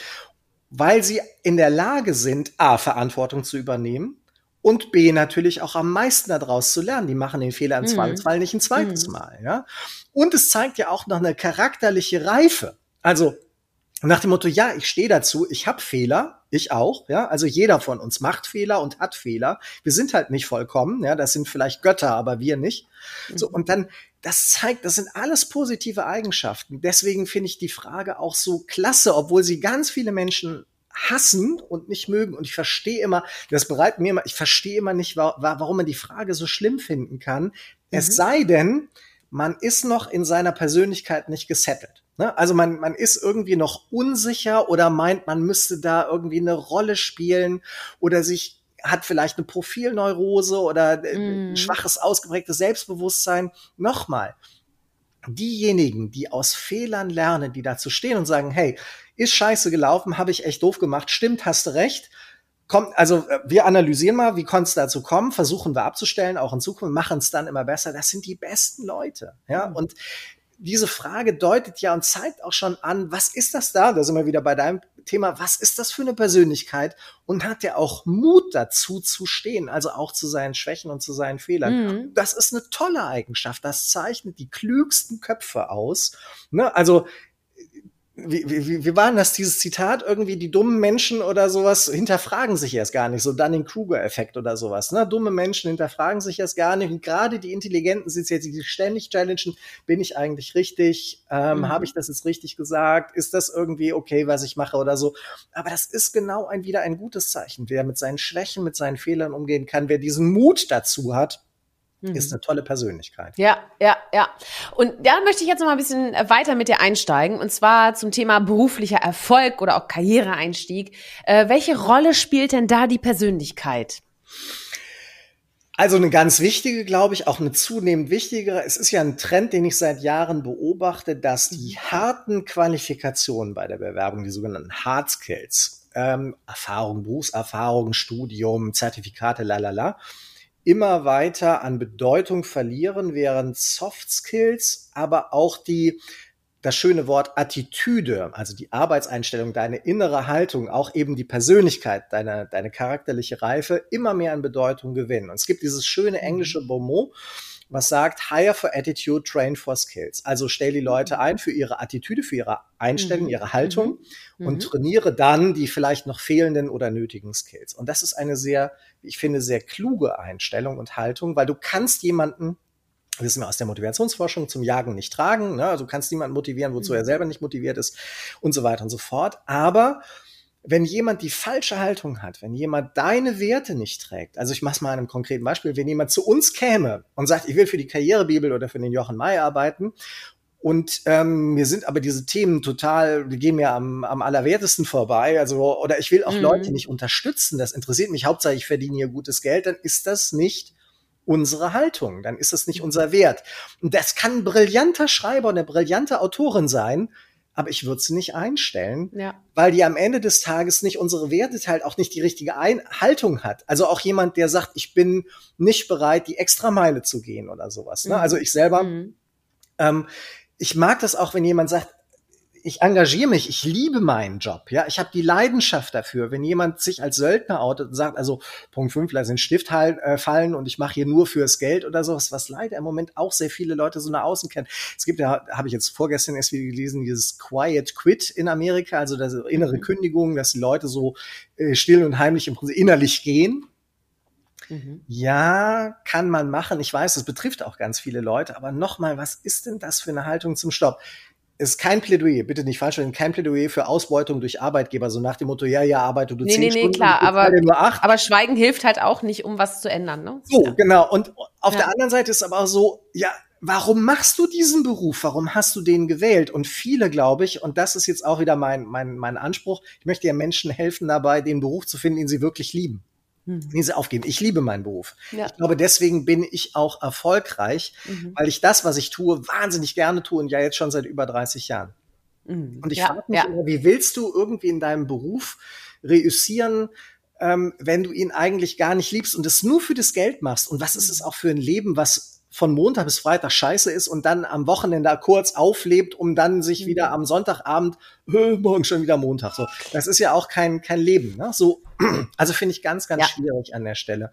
Weil sie in der Lage sind, A, Verantwortung zu übernehmen und B, natürlich auch am meisten daraus zu lernen. Die machen den Fehler im mhm. Zweifelsfall nicht ein zweites mhm. Mal. Ja? Und es zeigt ja auch noch eine charakterliche Reife. Also nach dem Motto, ja, ich stehe dazu, ich habe Fehler, ich auch, ja, also jeder von uns macht Fehler und hat Fehler. Wir sind halt nicht vollkommen, ja, das sind vielleicht Götter, aber wir nicht. So, mhm. und dann, das zeigt, das sind alles positive Eigenschaften. Deswegen finde ich die Frage auch so klasse, obwohl sie ganz viele Menschen hassen und nicht mögen. Und ich verstehe immer, das bereitet mir immer, ich verstehe immer nicht, warum man die Frage so schlimm finden kann. Mhm. Es sei denn, man ist noch in seiner Persönlichkeit nicht gesettelt. Ne? Also man, man ist irgendwie noch unsicher oder meint, man müsste da irgendwie eine Rolle spielen oder sich hat vielleicht eine Profilneurose oder mm. ein schwaches, ausgeprägtes Selbstbewusstsein. Nochmal, diejenigen, die aus Fehlern lernen, die dazu stehen und sagen, hey, ist scheiße gelaufen, habe ich echt doof gemacht, stimmt, hast du recht. Kommt, also äh, wir analysieren mal, wie konnte es dazu kommen, versuchen wir abzustellen, auch in Zukunft, machen es dann immer besser. Das sind die besten Leute. Ja, mhm. und diese Frage deutet ja und zeigt auch schon an, was ist das da? Da sind wir wieder bei deinem Thema. Was ist das für eine Persönlichkeit? Und hat er auch Mut dazu zu stehen, also auch zu seinen Schwächen und zu seinen Fehlern? Mhm. Das ist eine tolle Eigenschaft. Das zeichnet die klügsten Köpfe aus. Ne? Also wie, wie, wie war denn das, dieses Zitat? Irgendwie die dummen Menschen oder sowas hinterfragen sich erst gar nicht. So Dunning-Kruger-Effekt oder sowas. Ne? Dumme Menschen hinterfragen sich erst gar nicht. Und gerade die Intelligenten sind jetzt, die ständig challengen, bin ich eigentlich richtig? Ähm, mhm. Habe ich das jetzt richtig gesagt? Ist das irgendwie okay, was ich mache oder so? Aber das ist genau ein, wieder ein gutes Zeichen. Wer mit seinen Schwächen, mit seinen Fehlern umgehen kann, wer diesen Mut dazu hat. Ist eine tolle Persönlichkeit. Ja, ja, ja. Und da möchte ich jetzt noch mal ein bisschen weiter mit dir einsteigen. Und zwar zum Thema beruflicher Erfolg oder auch Karriereeinstieg. Äh, welche Rolle spielt denn da die Persönlichkeit? Also eine ganz wichtige, glaube ich, auch eine zunehmend wichtigere. Es ist ja ein Trend, den ich seit Jahren beobachte, dass die mhm. harten Qualifikationen bei der Bewerbung, die sogenannten Hard Skills, ähm, Erfahrung, Berufserfahrung, Studium, Zertifikate, lalala, immer weiter an Bedeutung verlieren, während Soft Skills, aber auch die das schöne Wort Attitüde, also die Arbeitseinstellung, deine innere Haltung, auch eben die Persönlichkeit, deine, deine charakterliche Reife immer mehr an Bedeutung gewinnen. Und es gibt dieses schöne englische mhm. Bonmot, was sagt, hire for attitude, train for skills. Also stell die Leute mhm. ein für ihre Attitüde, für ihre Einstellung, mhm. ihre Haltung mhm. und mhm. trainiere dann die vielleicht noch fehlenden oder nötigen Skills. Und das ist eine sehr, ich finde, sehr kluge Einstellung und Haltung, weil du kannst jemanden wissen wir aus der Motivationsforschung zum Jagen nicht tragen. Ne? Also du kannst niemanden motivieren, wozu er mhm. selber nicht motiviert ist und so weiter und so fort. Aber wenn jemand die falsche Haltung hat, wenn jemand deine Werte nicht trägt, also ich mache es mal an einem konkreten Beispiel, wenn jemand zu uns käme und sagt, ich will für die Karrierebibel oder für den Jochen May arbeiten und ähm, mir sind aber diese Themen total, die gehen mir am, am allerwertesten vorbei. Also, oder ich will auch mhm. Leute nicht unterstützen. Das interessiert mich hauptsächlich, ich verdiene hier gutes Geld, dann ist das nicht unsere Haltung, dann ist das nicht unser Wert. Und das kann ein brillanter Schreiber, eine brillante Autorin sein, aber ich würde sie nicht einstellen, ja. weil die am Ende des Tages nicht unsere Werte teilt, auch nicht die richtige Ein Haltung hat. Also auch jemand, der sagt, ich bin nicht bereit, die Extrameile zu gehen oder sowas. Ne? Mhm. Also ich selber, mhm. ähm, ich mag das auch, wenn jemand sagt, ich engagiere mich, ich liebe meinen Job, ja, ich habe die Leidenschaft dafür. Wenn jemand sich als Söldner outet und sagt, also Punkt 5, lass den Stift halt, äh, fallen und ich mache hier nur fürs Geld oder sowas, was leider im Moment auch sehr viele Leute so nach außen kennen. Es gibt ja, habe ich jetzt vorgestern erst wieder gelesen, dieses Quiet Quit in Amerika, also das innere mhm. Kündigung, dass die Leute so äh, still und heimlich im Prinzip innerlich gehen. Mhm. Ja, kann man machen. Ich weiß, es betrifft auch ganz viele Leute, aber nochmal, was ist denn das für eine Haltung zum Stopp? Ist kein Plädoyer, bitte nicht falsch verstehen, kein Plädoyer für Ausbeutung durch Arbeitgeber, so nach dem Motto, ja, ja, arbeite du nee, zehn nee, Stunden, nee, klar, aber, nur acht. aber Schweigen hilft halt auch nicht, um was zu ändern, ne? So, ja. genau. Und auf ja. der anderen Seite ist aber auch so, ja, warum machst du diesen Beruf? Warum hast du den gewählt? Und viele, glaube ich, und das ist jetzt auch wieder mein, mein, mein Anspruch, ich möchte ja Menschen helfen dabei, den Beruf zu finden, den sie wirklich lieben mhm. nie sie aufgeben. Ich liebe meinen Beruf. Ja. Ich glaube, deswegen bin ich auch erfolgreich, mhm. weil ich das, was ich tue, wahnsinnig gerne tue und ja jetzt schon seit über 30 Jahren. Mhm. Und ich ja, frage mich ja. immer, wie willst du irgendwie in deinem Beruf reüssieren, ähm, wenn du ihn eigentlich gar nicht liebst und es nur für das Geld machst? Und was ist es auch für ein Leben, was von Montag bis Freitag scheiße ist und dann am Wochenende kurz auflebt, um dann sich wieder mhm. am Sonntagabend, äh, morgen schon wieder Montag. So, das ist ja auch kein kein Leben. Ne? So, also finde ich ganz ganz ja. schwierig an der Stelle.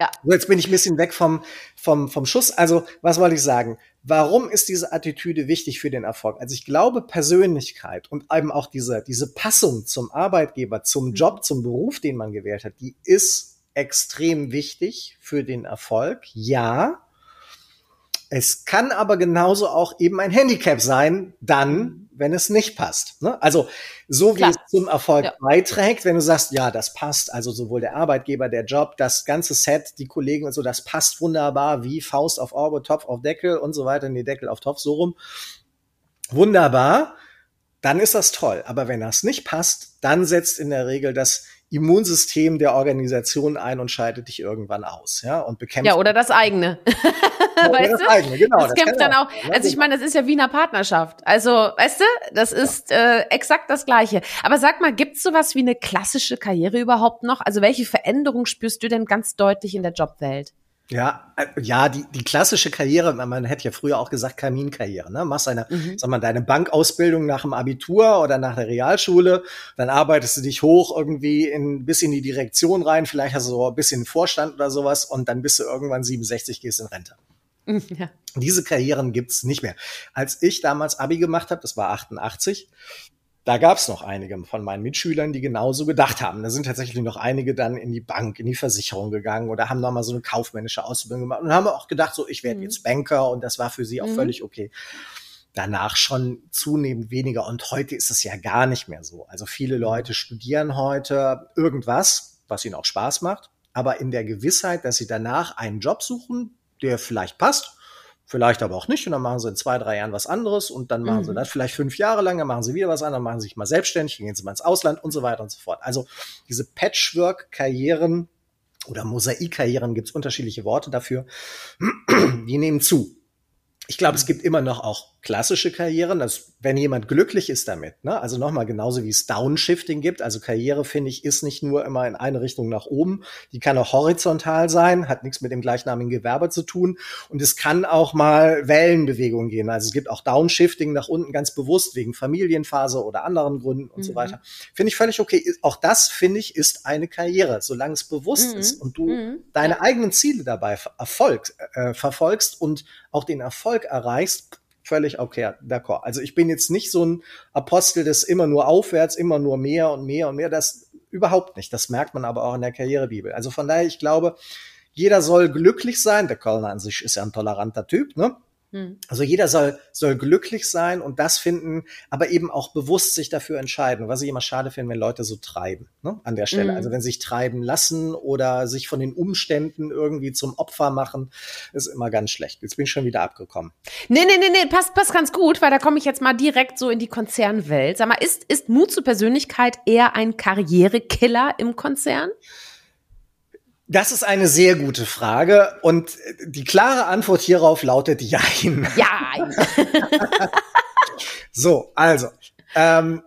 Ja. So, jetzt bin ich ein bisschen weg vom, vom, vom Schuss. Also, was wollte ich sagen? Warum ist diese Attitüde wichtig für den Erfolg? Also ich glaube, Persönlichkeit und eben auch diese, diese Passung zum Arbeitgeber, zum mhm. Job, zum Beruf, den man gewählt hat, die ist extrem wichtig für den Erfolg. Ja, es kann aber genauso auch eben ein Handicap sein, dann, wenn es nicht passt. Ne? Also so wie Klar. es zum Erfolg ja. beiträgt, wenn du sagst, ja, das passt, also sowohl der Arbeitgeber, der Job, das ganze Set, die Kollegen und so, das passt wunderbar, wie Faust auf Auge, Topf auf Deckel und so weiter, nee, Deckel auf Topf, so rum. Wunderbar, dann ist das toll. Aber wenn das nicht passt, dann setzt in der Regel das Immunsystem der Organisation ein und schaltet dich irgendwann aus, ja, und bekämpft. Ja, oder das eigene. Ja, weißt das du? eigene, genau. Das, das kämpft dann auch. auch. Also ich meine, das ist ja wie eine Partnerschaft. Also, weißt du, das ist ja. äh, exakt das Gleiche. Aber sag mal, gibt's sowas wie eine klassische Karriere überhaupt noch? Also welche Veränderung spürst du denn ganz deutlich in der Jobwelt? Ja, äh, ja, die, die klassische Karriere, man hätte ja früher auch gesagt Kaminkarriere, ne? Machst deine, mhm. sag mal, deine Bankausbildung nach dem Abitur oder nach der Realschule, dann arbeitest du dich hoch irgendwie in, bis in die Direktion rein, vielleicht hast du so ein bisschen Vorstand oder sowas und dann bist du irgendwann 67, gehst in Rente. Ja. Diese Karrieren gibt's nicht mehr. Als ich damals Abi gemacht habe, das war 88, da gab es noch einige von meinen Mitschülern, die genauso gedacht haben. Da sind tatsächlich noch einige dann in die Bank, in die Versicherung gegangen oder haben nochmal so eine kaufmännische Ausbildung gemacht und haben auch gedacht, so ich werde mhm. jetzt Banker und das war für sie auch mhm. völlig okay. Danach schon zunehmend weniger und heute ist es ja gar nicht mehr so. Also viele Leute studieren heute irgendwas, was ihnen auch Spaß macht, aber in der Gewissheit, dass sie danach einen Job suchen, der vielleicht passt Vielleicht aber auch nicht. Und dann machen sie in zwei, drei Jahren was anderes und dann machen mhm. sie das vielleicht fünf Jahre lang, dann machen sie wieder was anderes, machen sie sich mal selbstständig, dann gehen sie mal ins Ausland und so weiter und so fort. Also diese Patchwork-Karrieren oder Mosaik-Karrieren gibt es unterschiedliche Worte dafür, die nehmen zu. Ich glaube, es gibt immer noch auch klassische Karrieren, dass wenn jemand glücklich ist damit, ne, also nochmal genauso wie es Downshifting gibt, also Karriere finde ich ist nicht nur immer in eine Richtung nach oben, die kann auch horizontal sein, hat nichts mit dem gleichnamigen Gewerbe zu tun und es kann auch mal Wellenbewegung gehen, also es gibt auch Downshifting nach unten ganz bewusst wegen Familienphase oder anderen Gründen und mhm. so weiter. Finde ich völlig okay. Auch das finde ich ist eine Karriere, solange es bewusst mhm. ist und du mhm. deine eigenen Ziele dabei Erfolg, äh, verfolgst und auch den Erfolg erreichst, völlig okay, d'accord. Also ich bin jetzt nicht so ein Apostel des immer nur aufwärts, immer nur mehr und mehr und mehr. Das überhaupt nicht. Das merkt man aber auch in der Karrierebibel. Also von daher, ich glaube, jeder soll glücklich sein. Der Kölner an sich ist ja ein toleranter Typ, ne? Hm. Also jeder soll, soll glücklich sein und das finden, aber eben auch bewusst sich dafür entscheiden. Was ich immer schade finde, wenn Leute so treiben, ne, an der Stelle. Mhm. Also wenn sie sich treiben lassen oder sich von den Umständen irgendwie zum Opfer machen, ist immer ganz schlecht. Jetzt bin ich schon wieder abgekommen. Nee, nee, nee, nee, passt, passt ganz gut, weil da komme ich jetzt mal direkt so in die Konzernwelt. Sag mal, ist, ist Mut zur Persönlichkeit eher ein Karrierekiller im Konzern? Das ist eine sehr gute Frage und die klare Antwort hierauf lautet Jein. Ja. so, also, ähm,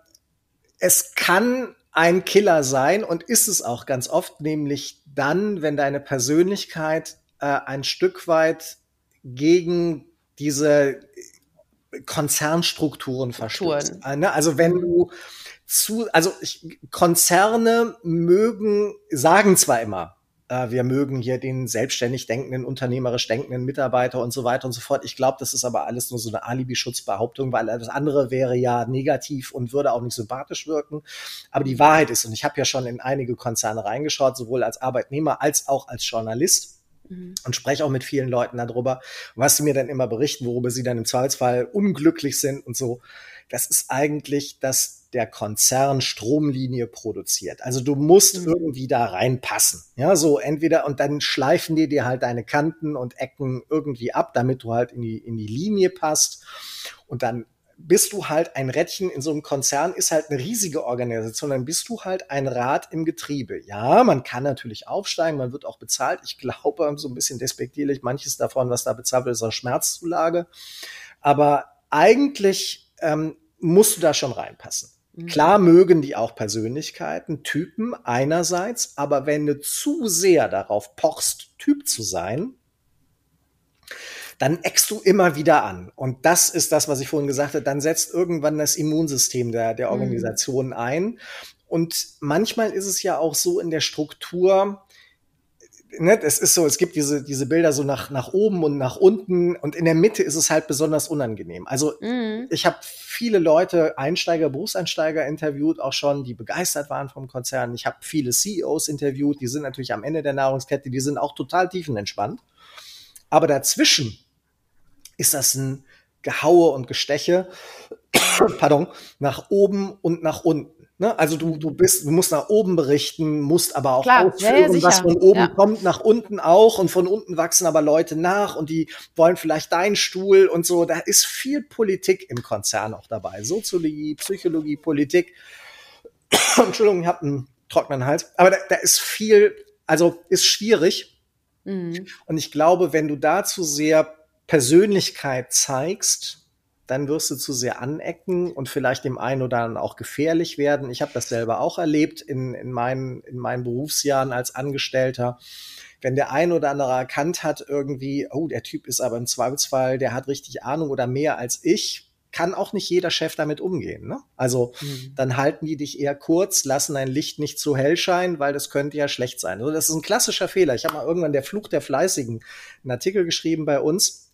es kann ein Killer sein und ist es auch ganz oft, nämlich dann, wenn deine Persönlichkeit äh, ein Stück weit gegen diese Konzernstrukturen verstößt. Äh, ne? Also wenn du zu, also ich, Konzerne mögen, sagen zwar immer, wir mögen hier den selbstständig denkenden, unternehmerisch denkenden Mitarbeiter und so weiter und so fort. Ich glaube, das ist aber alles nur so eine Alibi-Schutzbehauptung, weil das andere wäre ja negativ und würde auch nicht sympathisch wirken. Aber die Wahrheit ist, und ich habe ja schon in einige Konzerne reingeschaut, sowohl als Arbeitnehmer als auch als Journalist mhm. und spreche auch mit vielen Leuten darüber, was sie mir dann immer berichten, worüber sie dann im Zweifelsfall unglücklich sind und so. Das ist eigentlich das der Konzern Stromlinie produziert. Also du musst mhm. irgendwie da reinpassen. Ja, so entweder und dann schleifen die dir halt deine Kanten und Ecken irgendwie ab, damit du halt in die, in die Linie passt. Und dann bist du halt ein Rädchen in so einem Konzern, ist halt eine riesige Organisation, dann bist du halt ein Rad im Getriebe. Ja, man kann natürlich aufsteigen, man wird auch bezahlt. Ich glaube, so ein bisschen despektierlich, manches davon, was da bezahlt wird, ist eine Schmerzzulage. Aber eigentlich ähm, musst du da schon reinpassen. Mhm. Klar mögen die auch Persönlichkeiten, Typen einerseits, aber wenn du zu sehr darauf pochst, Typ zu sein, dann eckst du immer wieder an. Und das ist das, was ich vorhin gesagt habe, dann setzt irgendwann das Immunsystem der, der mhm. Organisation ein. Und manchmal ist es ja auch so in der Struktur, ne, es ist so, es gibt diese, diese Bilder so nach, nach oben und nach unten und in der Mitte ist es halt besonders unangenehm. Also mhm. ich habe viele Leute, Einsteiger, Berufseinsteiger interviewt, auch schon, die begeistert waren vom Konzern. Ich habe viele CEOs interviewt, die sind natürlich am Ende der Nahrungskette, die sind auch total tiefenentspannt. Aber dazwischen ist das ein Gehaue und Gesteche, pardon, nach oben und nach unten. Ne? Also du, du bist, du musst nach oben berichten, musst aber auch Klar, ausführen, ja, was von oben ja. kommt, nach unten auch und von unten wachsen aber Leute nach und die wollen vielleicht deinen Stuhl und so. Da ist viel Politik im Konzern auch dabei. Soziologie, Psychologie, Politik. Entschuldigung, ich habe einen trockenen Hals. Aber da, da ist viel, also ist schwierig. Mhm. Und ich glaube, wenn du dazu sehr Persönlichkeit zeigst, dann wirst du zu sehr anecken und vielleicht dem einen oder anderen auch gefährlich werden. Ich habe das selber auch erlebt in, in, meinen, in meinen Berufsjahren als Angestellter. Wenn der ein oder andere erkannt hat, irgendwie, oh, der Typ ist aber im Zweifelsfall, der hat richtig Ahnung oder mehr als ich, kann auch nicht jeder Chef damit umgehen. Ne? Also mhm. dann halten die dich eher kurz, lassen dein Licht nicht zu hell scheinen, weil das könnte ja schlecht sein. Also das ist ein klassischer Fehler. Ich habe mal irgendwann der Fluch der Fleißigen einen Artikel geschrieben bei uns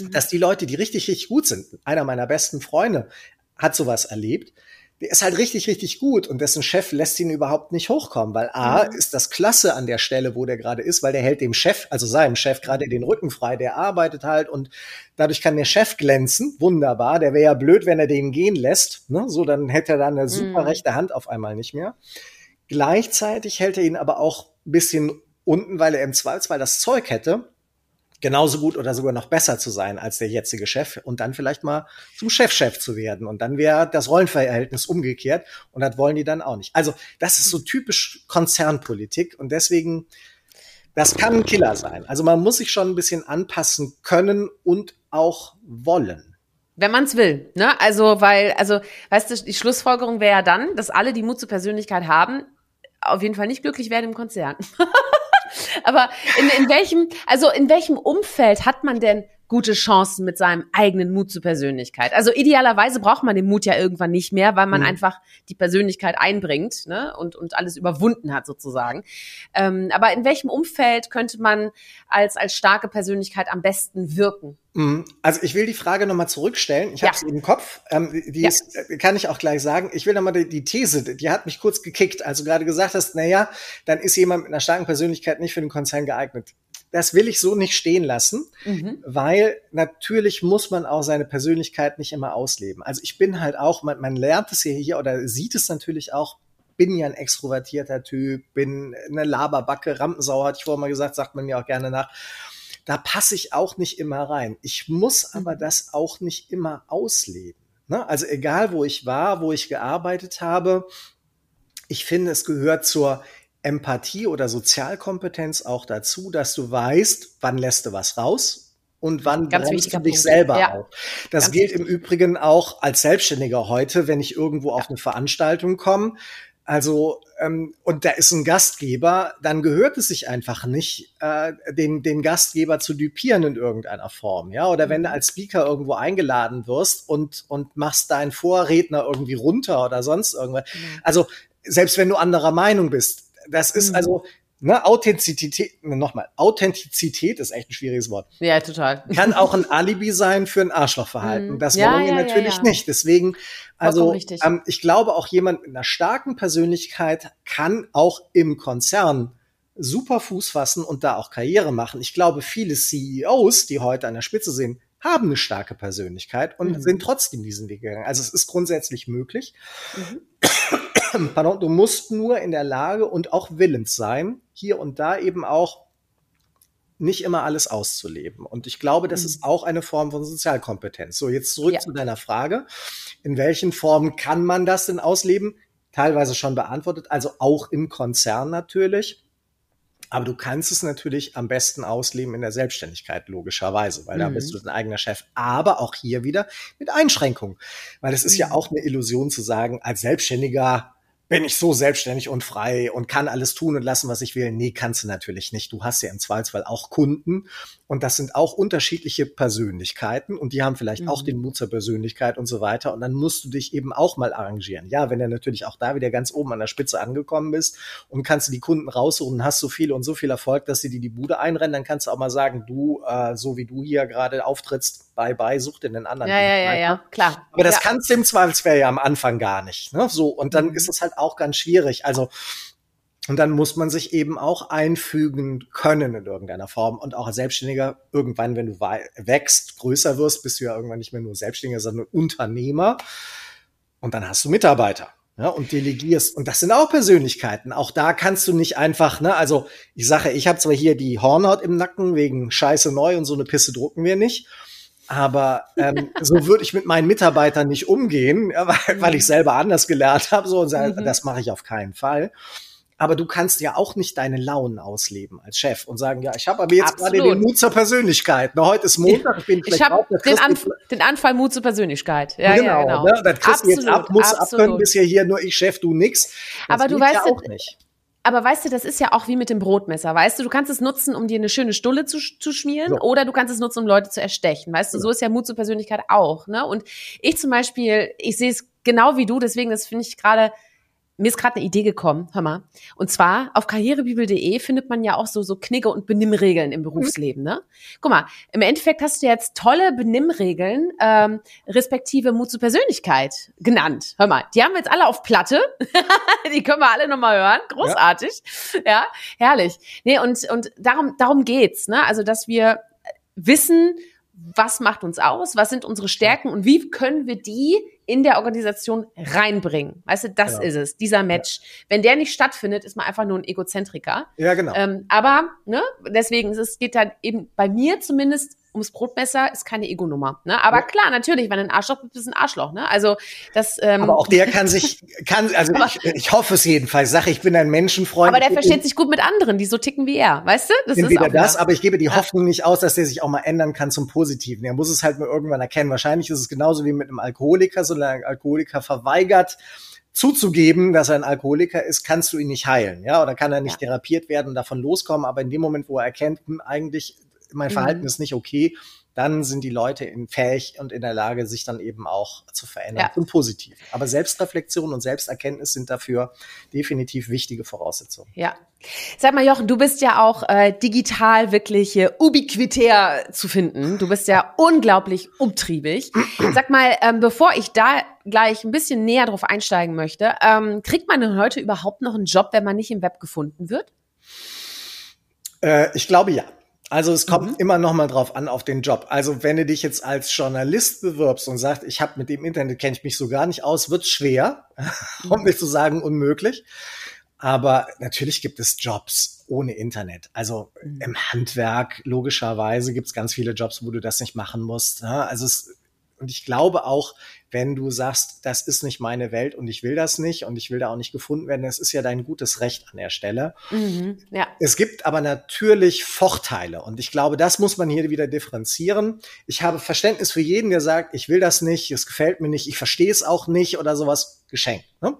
Mhm. dass die Leute, die richtig, richtig gut sind, einer meiner besten Freunde hat sowas erlebt, der ist halt richtig, richtig gut und dessen Chef lässt ihn überhaupt nicht hochkommen, weil A, mhm. ist das klasse an der Stelle, wo der gerade ist, weil der hält dem Chef, also seinem Chef gerade den Rücken frei, der arbeitet halt und dadurch kann der Chef glänzen, wunderbar, der wäre ja blöd, wenn er den gehen lässt, ne? so dann hätte er dann eine super mhm. rechte Hand auf einmal nicht mehr. Gleichzeitig hält er ihn aber auch ein bisschen unten, weil er im Zweifelsfall das Zeug hätte, genauso gut oder sogar noch besser zu sein als der jetzige Chef und dann vielleicht mal zum Chefchef -Chef zu werden. Und dann wäre das Rollenverhältnis umgekehrt und das wollen die dann auch nicht. Also das ist so typisch Konzernpolitik und deswegen, das kann ein Killer sein. Also man muss sich schon ein bisschen anpassen können und auch wollen. Wenn man es will, ne? Also, weil, also, weißt du, die Schlussfolgerung wäre ja dann, dass alle, die Mut zur Persönlichkeit haben, auf jeden Fall nicht glücklich werden im Konzern. Aber in, in welchem, also in welchem Umfeld hat man denn gute Chancen mit seinem eigenen Mut zur Persönlichkeit. Also idealerweise braucht man den Mut ja irgendwann nicht mehr, weil man mhm. einfach die Persönlichkeit einbringt ne? und, und alles überwunden hat sozusagen. Ähm, aber in welchem Umfeld könnte man als, als starke Persönlichkeit am besten wirken? Mhm. Also ich will die Frage nochmal zurückstellen. Ich ja. habe sie im Kopf. Ähm, die ja. ist, äh, kann ich auch gleich sagen. Ich will nochmal die, die These, die hat mich kurz gekickt. Also gerade gesagt hast, na ja, dann ist jemand mit einer starken Persönlichkeit nicht für den Konzern geeignet das will ich so nicht stehen lassen, mhm. weil natürlich muss man auch seine Persönlichkeit nicht immer ausleben. Also ich bin halt auch, man, man lernt es hier oder sieht es natürlich auch, bin ja ein extrovertierter Typ, bin eine Laberbacke, Rampensau, hatte ich vorher mal gesagt, sagt man mir auch gerne nach. Da passe ich auch nicht immer rein. Ich muss aber mhm. das auch nicht immer ausleben. Ne? Also egal, wo ich war, wo ich gearbeitet habe, ich finde, es gehört zur Empathie oder Sozialkompetenz auch dazu, dass du weißt, wann lässt du was raus und wann Ganz bremst du dich Punkt. selber ja. auf. Das Ganz gilt wichtig. im Übrigen auch als Selbstständiger heute, wenn ich irgendwo auf eine Veranstaltung komme. Also, ähm, und da ist ein Gastgeber, dann gehört es sich einfach nicht, äh, den, den Gastgeber zu düpieren in irgendeiner Form. Ja, oder wenn du mhm. als Speaker irgendwo eingeladen wirst und, und machst deinen Vorredner irgendwie runter oder sonst irgendwas. Mhm. Also, selbst wenn du anderer Meinung bist, das ist mhm. also, ne, Authentizität, nochmal, Authentizität ist echt ein schwieriges Wort. Ja, total. Kann auch ein Alibi sein für ein Arschlochverhalten. Mhm. Das ja, wollen wir ja, natürlich ja, nicht. Deswegen, also, ähm, ich glaube auch jemand mit einer starken Persönlichkeit kann auch im Konzern super Fuß fassen und da auch Karriere machen. Ich glaube, viele CEOs, die heute an der Spitze sind, haben eine starke Persönlichkeit und mhm. sind trotzdem diesen Weg gegangen. Also es ist grundsätzlich möglich. Mhm. pardon, du musst nur in der Lage und auch willens sein, hier und da eben auch nicht immer alles auszuleben. Und ich glaube, das mhm. ist auch eine Form von Sozialkompetenz. So, jetzt zurück ja. zu deiner Frage. In welchen Formen kann man das denn ausleben? Teilweise schon beantwortet, also auch im Konzern natürlich. Aber du kannst es natürlich am besten ausleben in der Selbstständigkeit, logischerweise, weil mhm. da bist du dein eigener Chef. Aber auch hier wieder mit Einschränkungen. Weil es ist mhm. ja auch eine Illusion zu sagen, als Selbstständiger bin ich so selbstständig und frei und kann alles tun und lassen, was ich will. Nee, kannst du natürlich nicht. Du hast ja im Zweifelsfall auch Kunden und das sind auch unterschiedliche Persönlichkeiten und die haben vielleicht mhm. auch den Mut zur Persönlichkeit und so weiter und dann musst du dich eben auch mal arrangieren. Ja, wenn du natürlich auch da wieder ganz oben an der Spitze angekommen bist und kannst du die Kunden raussuchen und hast so viel und so viel Erfolg, dass sie dir die Bude einrennen, dann kannst du auch mal sagen, du, äh, so wie du hier gerade auftrittst, bye bye, such dir den anderen. Ja, ja, ja, ja, klar. Aber das ja. kannst du im Zweifelsfall ja am Anfang gar nicht. Ne? So, und dann mhm. ist es halt auch ganz schwierig. Also, und dann muss man sich eben auch einfügen können in irgendeiner Form. Und auch als Selbstständiger, irgendwann, wenn du wächst, größer wirst, bist du ja irgendwann nicht mehr nur Selbstständiger, sondern Unternehmer. Und dann hast du Mitarbeiter. Ja, und delegierst. Und das sind auch Persönlichkeiten. Auch da kannst du nicht einfach, ne, also ich sage, ich habe zwar hier die Hornhaut im Nacken wegen Scheiße neu und so eine Pisse drucken wir nicht. Aber ähm, so würde ich mit meinen Mitarbeitern nicht umgehen, weil, weil ich selber anders gelernt habe. So, und mhm. das mache ich auf keinen Fall. Aber du kannst ja auch nicht deine Launen ausleben als Chef und sagen, ja, ich habe aber jetzt Absolut. gerade den Mut zur Persönlichkeit. Na, heute ist Montag, ich bin vielleicht Ich habe den, Anf den Anfall Mut zur Persönlichkeit. Ja, genau, ja, genau. Ne? Das kriegst Absolut, du jetzt ab, musst Absolut. abkönnen, bist ja hier nur ich Chef, du nix. Das aber du weißt ja auch nicht aber weißt du, das ist ja auch wie mit dem Brotmesser. Weißt du, du kannst es nutzen, um dir eine schöne Stulle zu, zu schmieren, so. oder du kannst es nutzen, um Leute zu erstechen. Weißt du, so ist ja Mut zur Persönlichkeit auch. Ne? Und ich zum Beispiel, ich sehe es genau wie du, deswegen, das finde ich gerade mir ist gerade eine Idee gekommen, hör mal. Und zwar auf karrierebibel.de findet man ja auch so, so Knigge und Benimmregeln im Berufsleben, ne? Guck mal, im Endeffekt hast du jetzt tolle Benimmregeln, ähm, respektive Mut zur Persönlichkeit genannt. Hör mal, die haben wir jetzt alle auf Platte. die können wir alle nochmal hören. Großartig. Ja. ja, herrlich. Nee, und, und darum, darum geht's, ne? Also, dass wir wissen, was macht uns aus, was sind unsere Stärken und wie können wir die in der Organisation reinbringen. Weißt du, das genau. ist es, dieser Match. Ja. Wenn der nicht stattfindet, ist man einfach nur ein Egozentriker. Ja, genau. Ähm, aber, ne, deswegen, es geht dann eben bei mir zumindest ums Brotmesser ist keine Ego-Nummer. Ne? Aber ja. klar, natürlich, wenn ein Arschloch bist, bist ein Arschloch. Ne? Also das. Ähm, aber auch der kann sich, kann, also ich, ich hoffe es jedenfalls. Sag, ich bin ein Menschenfreund. Aber der versteht sich gut mit anderen, die so ticken wie er, weißt du? Das ist wieder das, aber ich gebe die ja. Hoffnung nicht aus, dass der sich auch mal ändern kann zum Positiven. Er muss es halt nur irgendwann erkennen. Wahrscheinlich ist es genauso wie mit einem Alkoholiker, solange ein Alkoholiker verweigert, zuzugeben, dass er ein Alkoholiker ist, kannst du ihn nicht heilen, ja, oder kann er nicht ja. therapiert werden und davon loskommen, aber in dem Moment, wo er erkennt, hm, eigentlich mein Verhalten mhm. ist nicht okay, dann sind die Leute in fähig und in der Lage, sich dann eben auch zu verändern ja. und positiv. Aber Selbstreflexion und Selbsterkenntnis sind dafür definitiv wichtige Voraussetzungen. Ja. Sag mal, Jochen, du bist ja auch äh, digital wirklich äh, ubiquitär zu finden. Du bist ja unglaublich umtriebig. Sag mal, ähm, bevor ich da gleich ein bisschen näher drauf einsteigen möchte, ähm, kriegt man denn heute überhaupt noch einen Job, wenn man nicht im Web gefunden wird? Äh, ich glaube ja. Also es kommt mhm. immer noch mal drauf an auf den Job. Also wenn du dich jetzt als Journalist bewirbst und sagst, ich habe mit dem Internet kenne ich mich so gar nicht aus, wird schwer, um nicht zu sagen unmöglich. Aber natürlich gibt es Jobs ohne Internet. Also mhm. im Handwerk logischerweise gibt es ganz viele Jobs, wo du das nicht machen musst. Also es und ich glaube auch, wenn du sagst, das ist nicht meine Welt und ich will das nicht und ich will da auch nicht gefunden werden, das ist ja dein gutes Recht an der Stelle. Mhm, ja. Es gibt aber natürlich Vorteile und ich glaube, das muss man hier wieder differenzieren. Ich habe Verständnis für jeden, der sagt, ich will das nicht, es gefällt mir nicht, ich verstehe es auch nicht oder sowas geschenkt. Ne?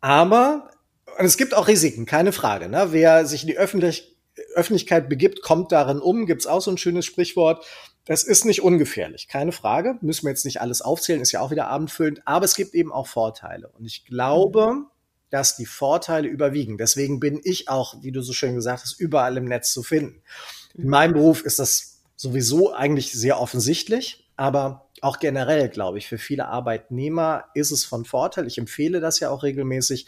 Aber und es gibt auch Risiken, keine Frage. Ne? Wer sich in die Öffentlich Öffentlichkeit begibt, kommt darin um. Gibt es auch so ein schönes Sprichwort. Das ist nicht ungefährlich, keine Frage. Müssen wir jetzt nicht alles aufzählen, ist ja auch wieder abendfüllend, aber es gibt eben auch Vorteile. Und ich glaube, dass die Vorteile überwiegen. Deswegen bin ich auch, wie du so schön gesagt hast, überall im Netz zu finden. In meinem Beruf ist das sowieso eigentlich sehr offensichtlich, aber auch generell, glaube ich, für viele Arbeitnehmer ist es von Vorteil. Ich empfehle das ja auch regelmäßig,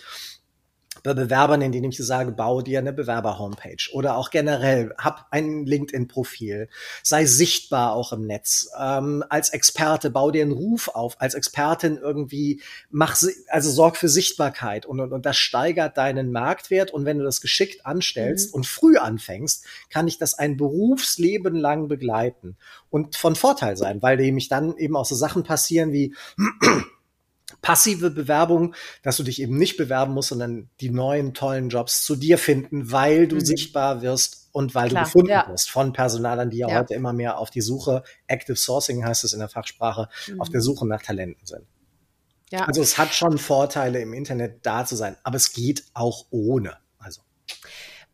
bei Bewerbern, in denen ich sage, baue dir eine Bewerber-Homepage oder auch generell, hab ein LinkedIn-Profil, sei sichtbar auch im Netz. Ähm, als Experte, bau dir einen Ruf auf, als Expertin irgendwie, mach, also sorg für Sichtbarkeit und, und, und das steigert deinen Marktwert und wenn du das geschickt anstellst mhm. und früh anfängst, kann ich das ein Berufsleben lang begleiten und von Vorteil sein, weil nämlich dann eben auch so Sachen passieren wie passive Bewerbung, dass du dich eben nicht bewerben musst, sondern die neuen tollen Jobs zu dir finden, weil du mhm. sichtbar wirst und weil Klar, du gefunden ja. wirst von Personalern, die ja, ja, heute immer mehr auf die Suche, Active Sourcing heißt es in der Fachsprache, mhm. auf der Suche nach Talenten sind. Ja. Also es hat schon Vorteile, im Internet da zu sein, aber es geht auch ohne. Also.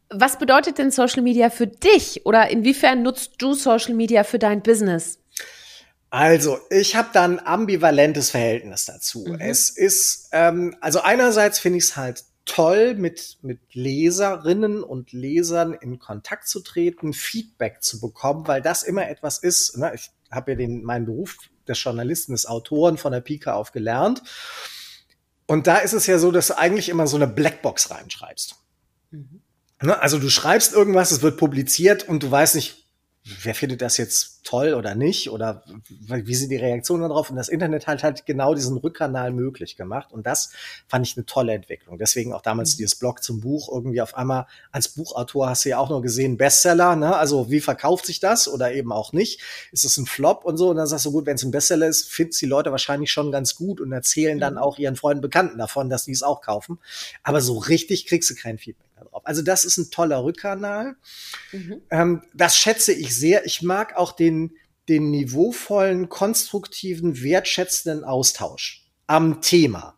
Was bedeutet denn Social Media für dich oder inwiefern nutzt du Social Media für dein Business? Also, ich habe da ein ambivalentes Verhältnis dazu. Mhm. Es ist, ähm, also einerseits finde ich es halt toll, mit, mit Leserinnen und Lesern in Kontakt zu treten, Feedback zu bekommen, weil das immer etwas ist. Ne? Ich habe ja den, meinen Beruf des Journalisten, des Autoren von der Pika auf gelernt. Und da ist es ja so, dass du eigentlich immer so eine Blackbox reinschreibst. Mhm. Ne? Also du schreibst irgendwas, es wird publiziert und du weißt nicht, wer findet das jetzt toll oder nicht oder wie sind die Reaktionen darauf? Und das Internet hat halt genau diesen Rückkanal möglich gemacht und das fand ich eine tolle Entwicklung. Deswegen auch damals mhm. dieses Blog zum Buch irgendwie auf einmal als Buchautor hast du ja auch noch gesehen Bestseller, ne? Also wie verkauft sich das oder eben auch nicht? Ist es ein Flop und so? Und dann sagst du gut, wenn es ein Bestseller ist, finden die Leute wahrscheinlich schon ganz gut und erzählen dann mhm. auch ihren Freunden Bekannten davon, dass die es auch kaufen. Aber so richtig kriegst du kein Feedback darauf. Also das ist ein toller Rückkanal. Mhm. Ähm, das schätze ich sehr. Ich mag auch den den niveauvollen, konstruktiven, wertschätzenden Austausch am Thema.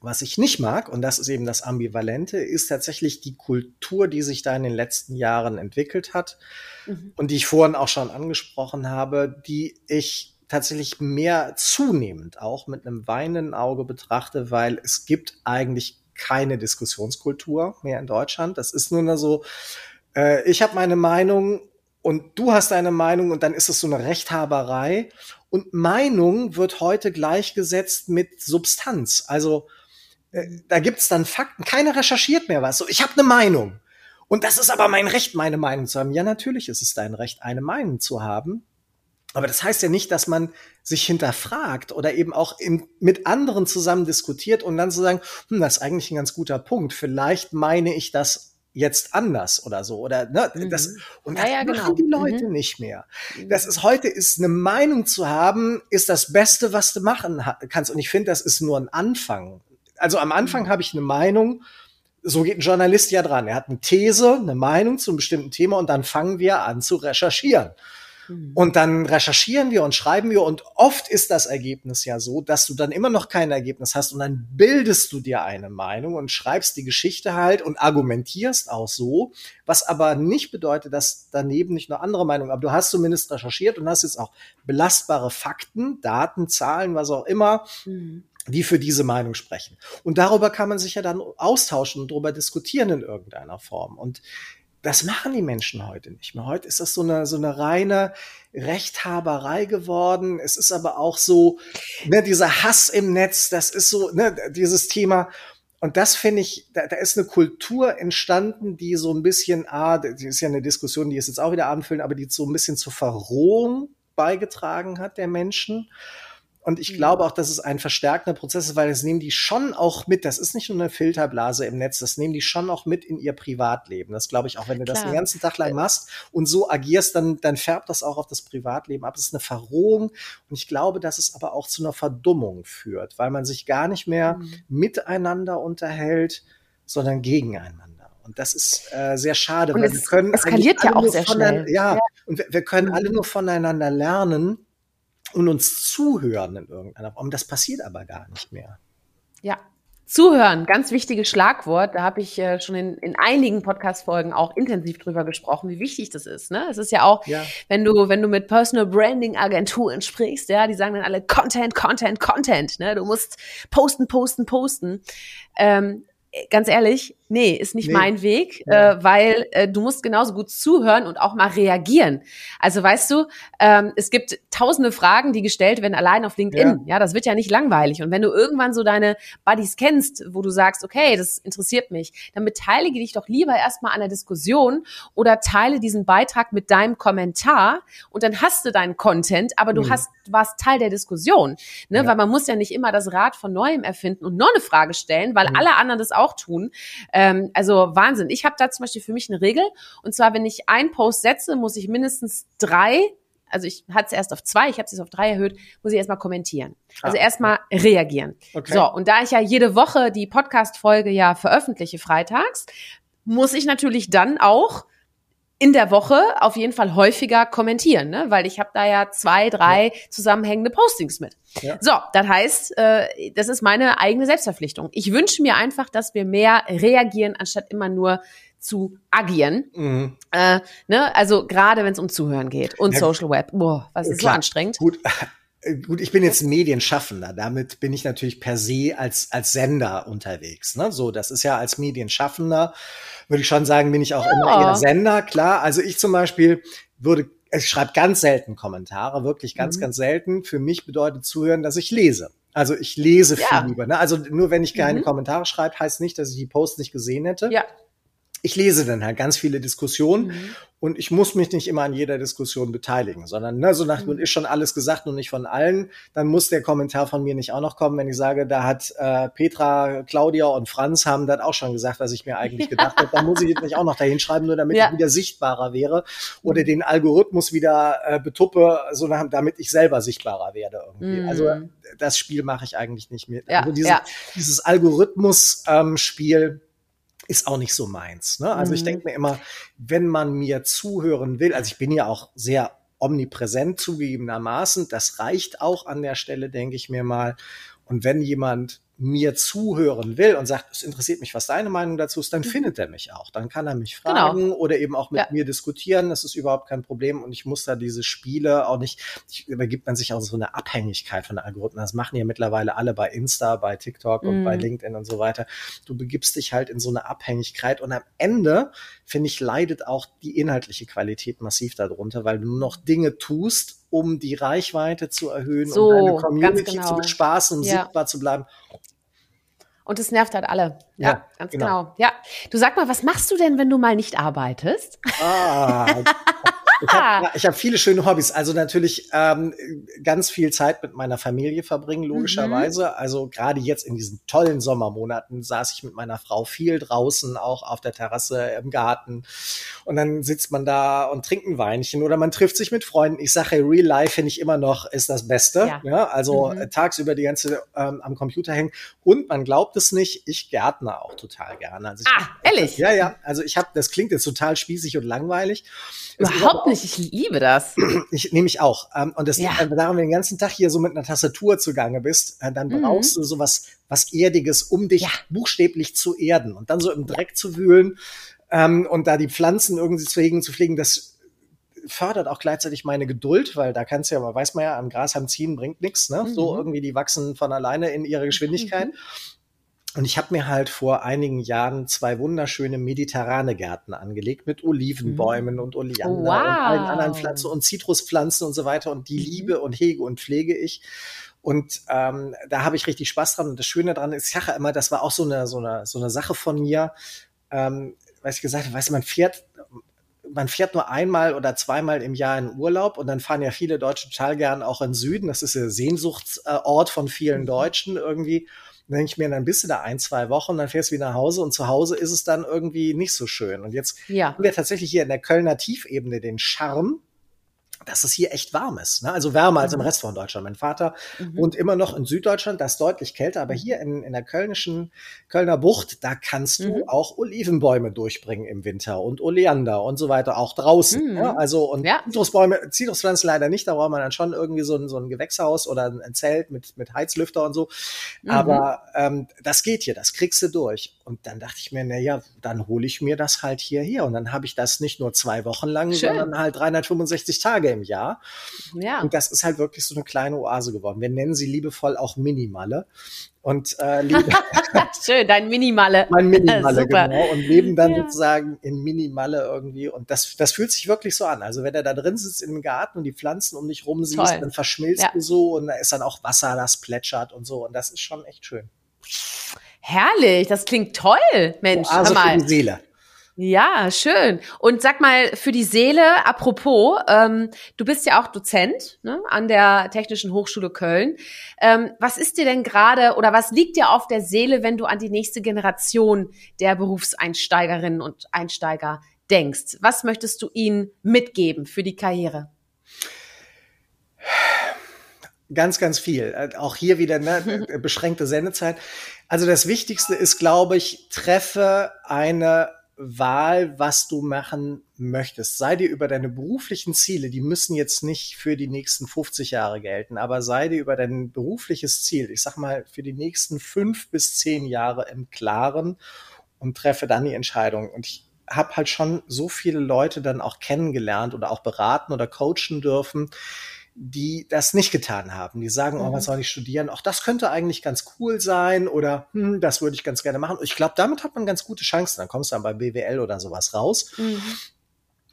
Was ich nicht mag, und das ist eben das Ambivalente, ist tatsächlich die Kultur, die sich da in den letzten Jahren entwickelt hat mhm. und die ich vorhin auch schon angesprochen habe, die ich tatsächlich mehr zunehmend auch mit einem weinenden Auge betrachte, weil es gibt eigentlich keine Diskussionskultur mehr in Deutschland. Das ist nur so, äh, ich habe meine Meinung und du hast deine Meinung und dann ist es so eine Rechthaberei. Und Meinung wird heute gleichgesetzt mit Substanz. Also äh, da gibt's dann Fakten. Keiner recherchiert mehr was. So, ich habe eine Meinung. Und das ist aber mein Recht, meine Meinung zu haben. Ja, natürlich ist es dein Recht, eine Meinung zu haben. Aber das heißt ja nicht, dass man sich hinterfragt oder eben auch in, mit anderen zusammen diskutiert und dann zu sagen, hm, das ist eigentlich ein ganz guter Punkt. Vielleicht meine ich das jetzt anders oder so oder ne, mhm. das und das ja, ja, machen genau. die Leute mhm. nicht mehr. Das ist heute ist eine Meinung zu haben, ist das Beste, was du machen kannst und ich finde, das ist nur ein Anfang. Also am Anfang mhm. habe ich eine Meinung, so geht ein Journalist ja dran. Er hat eine These, eine Meinung zu einem bestimmten Thema und dann fangen wir an zu recherchieren. Mhm. Und dann recherchieren wir und schreiben wir und oft ist das Ergebnis ja so, dass du dann immer noch kein Ergebnis hast und dann bildest du dir eine Meinung und schreibst die Geschichte halt und argumentierst auch so, was aber nicht bedeutet, dass daneben nicht noch andere Meinungen, aber du hast zumindest recherchiert und hast jetzt auch belastbare Fakten, Daten, Zahlen, was auch immer. Mhm die für diese Meinung sprechen. Und darüber kann man sich ja dann austauschen und darüber diskutieren in irgendeiner Form. Und das machen die Menschen heute nicht mehr. Heute ist das so eine, so eine reine Rechthaberei geworden. Es ist aber auch so, ne, dieser Hass im Netz, das ist so, ne, dieses Thema. Und das finde ich, da, da ist eine Kultur entstanden, die so ein bisschen, ah, die ist ja eine Diskussion, die ist jetzt auch wieder abendfüllend, aber die so ein bisschen zur Verrohung beigetragen hat der Menschen. Und ich mhm. glaube auch, dass es ein verstärkender Prozess ist, weil das nehmen die schon auch mit. Das ist nicht nur eine Filterblase im Netz, das nehmen die schon auch mit in ihr Privatleben. Das glaube ich auch, wenn du Klar. das den ganzen Tag lang machst und so agierst, dann, dann färbt das auch auf das Privatleben ab. Es ist eine Verrohung. Und ich glaube, dass es aber auch zu einer Verdummung führt, weil man sich gar nicht mehr mhm. miteinander unterhält, sondern gegeneinander. Und das ist äh, sehr schade, und weil wir können eskaliert ja auch sehr schnell. Ja, ja, und wir, wir können alle nur voneinander lernen und uns zuhören in irgendeiner Form. Das passiert aber gar nicht mehr. Ja, Zuhören, ganz wichtiges Schlagwort. Da habe ich äh, schon in, in einigen Podcast-Folgen auch intensiv drüber gesprochen, wie wichtig das ist. Ne? Es ist ja auch, ja. wenn du, wenn du mit Personal Branding Agenturen sprichst, ja, die sagen dann alle Content, Content, Content. Ne? Du musst posten, posten, posten. Ähm, ganz ehrlich, nee, ist nicht nee. mein Weg, ja. äh, weil äh, du musst genauso gut zuhören und auch mal reagieren. Also weißt du, ähm, es gibt tausende Fragen, die gestellt werden allein auf LinkedIn. Ja. ja, das wird ja nicht langweilig. Und wenn du irgendwann so deine Buddies kennst, wo du sagst, okay, das interessiert mich, dann beteilige dich doch lieber erstmal an der Diskussion oder teile diesen Beitrag mit deinem Kommentar und dann hast du deinen Content, aber du mhm. hast warst Teil der Diskussion, ne? Ja. Weil man muss ja nicht immer das Rad von neuem erfinden und noch eine Frage stellen, weil mhm. alle anderen das auch tun. Ähm, also Wahnsinn. Ich habe da zum Beispiel für mich eine Regel. Und zwar, wenn ich einen Post setze, muss ich mindestens drei also ich hatte es erst auf zwei, ich habe es jetzt auf drei erhöht, muss ich erstmal kommentieren. Also ah, erstmal reagieren. Okay. So, und da ich ja jede Woche die Podcast-Folge ja veröffentliche freitags, muss ich natürlich dann auch in der Woche auf jeden Fall häufiger kommentieren, ne? weil ich habe da ja zwei, drei ja. zusammenhängende Postings mit. Ja. So, das heißt, äh, das ist meine eigene Selbstverpflichtung. Ich wünsche mir einfach, dass wir mehr reagieren, anstatt immer nur zu agieren. Mhm. Äh, ne? Also gerade wenn es um Zuhören geht und ja, Social Web. Boah, was ist klar. so anstrengend. Gut. Gut, ich bin jetzt Medienschaffender. Damit bin ich natürlich per se als, als Sender unterwegs. Ne? So, das ist ja als Medienschaffender, würde ich schon sagen, bin ich auch ja. immer eher Sender. Klar, also ich zum Beispiel würde, ich schreibe ganz selten Kommentare, wirklich ganz, mhm. ganz selten. Für mich bedeutet zuhören, dass ich lese. Also ich lese viel ja. lieber. Ne? Also nur wenn ich keine mhm. Kommentare schreibe, heißt nicht, dass ich die Post nicht gesehen hätte. Ja ich lese dann halt ganz viele Diskussionen mhm. und ich muss mich nicht immer an jeder Diskussion beteiligen, sondern ne, so nach mhm. ist schon alles gesagt und nicht von allen, dann muss der Kommentar von mir nicht auch noch kommen, wenn ich sage, da hat äh, Petra, Claudia und Franz haben das auch schon gesagt, was ich mir eigentlich gedacht habe, dann muss ich jetzt nicht auch noch dahin schreiben, nur damit ja. ich wieder sichtbarer wäre oder mhm. den Algorithmus wieder äh, betuppe, so nach, damit ich selber sichtbarer werde irgendwie. Also mhm. das Spiel mache ich eigentlich nicht mehr. Ja, also diese, ja. dieses Algorithmus-Spiel ähm, ist auch nicht so meins. Ne? Also mhm. ich denke mir immer, wenn man mir zuhören will, also ich bin ja auch sehr omnipräsent zugegebenermaßen, das reicht auch an der Stelle, denke ich mir mal. Und wenn jemand mir zuhören will und sagt, es interessiert mich, was deine Meinung dazu ist, dann mhm. findet er mich auch. Dann kann er mich genau. fragen genau. oder eben auch mit ja. mir diskutieren. Das ist überhaupt kein Problem. Und ich muss da diese Spiele auch nicht, ich, übergibt man sich auch so eine Abhängigkeit von Algorithmen. Das machen ja mittlerweile alle bei Insta, bei TikTok und bei mhm. LinkedIn und so weiter. Du begibst dich halt in so eine Abhängigkeit und am Ende, finde ich, leidet auch die inhaltliche Qualität massiv darunter, weil du nur noch Dinge tust, um die Reichweite zu erhöhen, so, um deine Community genau. zu bespaßen, um ja. sichtbar zu bleiben. Und es nervt halt alle. Ja, ja ganz genau. genau. Ja. Du sag mal, was machst du denn, wenn du mal nicht arbeitest? Ah, Ich habe hab viele schöne Hobbys. Also natürlich ähm, ganz viel Zeit mit meiner Familie verbringen, logischerweise. Mhm. Also gerade jetzt in diesen tollen Sommermonaten saß ich mit meiner Frau viel draußen, auch auf der Terrasse im Garten. Und dann sitzt man da und trinkt ein Weinchen oder man trifft sich mit Freunden. Ich sage, Real Life finde ich immer noch ist das Beste. Ja. ja also mhm. tagsüber die ganze ähm, am Computer hängen. Und man glaubt es nicht, ich gärtner auch total gerne. Also ich, ah, ehrlich? Ja, ja. Also ich habe, das klingt jetzt total spießig und langweilig. Überhaupt nicht, ich liebe das. Ich nehme ich auch. Ähm, und das ja. liegt daran, wenn du den ganzen Tag hier so mit einer Tastatur zugange bist, äh, dann mhm. brauchst du sowas was Erdiges, um dich ja. buchstäblich zu erden und dann so im Dreck zu wühlen ähm, und da die Pflanzen irgendwie zu hegen, zu pflegen, das fördert auch gleichzeitig meine Geduld, weil da kannst du ja, weiß man ja, am Grashalm ziehen bringt nichts, ne? Mhm. So irgendwie, die wachsen von alleine in ihrer Geschwindigkeit. Mhm. Und ich habe mir halt vor einigen Jahren zwei wunderschöne mediterrane Gärten angelegt mit Olivenbäumen mhm. und Oleander wow. und allen anderen Pflanzen und Zitruspflanzen und so weiter. Und die mhm. liebe und hege und pflege ich. Und ähm, da habe ich richtig Spaß dran. Und das Schöne dran ist, ich sage immer, das war auch so eine, so eine, so eine Sache von mir, ähm, was ich gesagt habe, weißt du, man fährt, man fährt nur einmal oder zweimal im Jahr in Urlaub und dann fahren ja viele Deutsche total gern auch in Süden. Das ist der Sehnsuchtsort von vielen mhm. Deutschen irgendwie. Denke ich mir, dann bist du da ein, zwei Wochen, dann fährst du wieder nach Hause und zu Hause ist es dann irgendwie nicht so schön. Und jetzt ja. haben wir tatsächlich hier in der Kölner Tiefebene den Charme, dass es hier echt warm ist. Ne? Also wärmer als im mhm. Rest von Deutschland. Mein Vater mhm. wohnt immer noch in Süddeutschland, das ist deutlich kälter, aber hier in, in der kölnischen Kölner Bucht, da kannst du mhm. auch Olivenbäume durchbringen im Winter und Oleander und so weiter, auch draußen. Mhm. Ne? Also und ja. Zitrusbäume, Zitruspflanzen leider nicht, da braucht man dann schon irgendwie so ein, so ein Gewächshaus oder ein Zelt mit, mit Heizlüfter und so. Mhm. Aber ähm, das geht hier, das kriegst du durch. Und dann dachte ich mir, na ja, dann hole ich mir das halt hierher. Und dann habe ich das nicht nur zwei Wochen lang, Schön. sondern halt 365 Tage im Jahr. Ja. Und das ist halt wirklich so eine kleine Oase geworden. Wir nennen sie liebevoll auch Minimalle. Und äh, Schön, dein Minimalle. Mein Minimalle, genau. Und leben dann ja. sozusagen in Minimalle irgendwie. Und das, das fühlt sich wirklich so an. Also wenn er da drin sitzt im Garten und die Pflanzen um dich rum siehst, Toll. dann verschmilzt ja. du so und da ist dann auch Wasser, das plätschert und so. Und das ist schon echt schön. Herrlich, das klingt toll, Mensch. Also für die Seele. Ja, schön. Und sag mal, für die Seele, apropos, ähm, du bist ja auch Dozent ne, an der Technischen Hochschule Köln. Ähm, was ist dir denn gerade oder was liegt dir auf der Seele, wenn du an die nächste Generation der Berufseinsteigerinnen und Einsteiger denkst? Was möchtest du ihnen mitgeben für die Karriere? Ganz, ganz viel. Auch hier wieder ne, beschränkte Sendezeit. Also das Wichtigste ist, glaube ich, treffe eine Wahl, was du machen möchtest. Sei dir über deine beruflichen Ziele, die müssen jetzt nicht für die nächsten 50 Jahre gelten, aber sei dir über dein berufliches Ziel, ich sag mal, für die nächsten fünf bis zehn Jahre im Klaren und treffe dann die Entscheidung. Und ich habe halt schon so viele Leute dann auch kennengelernt oder auch beraten oder coachen dürfen, die das nicht getan haben. Die sagen, mhm. oh, was mhm. soll ich studieren? Auch das könnte eigentlich ganz cool sein oder hm, das würde ich ganz gerne machen. Ich glaube, damit hat man ganz gute Chancen. Dann kommst du dann bei BWL oder sowas raus. Mhm.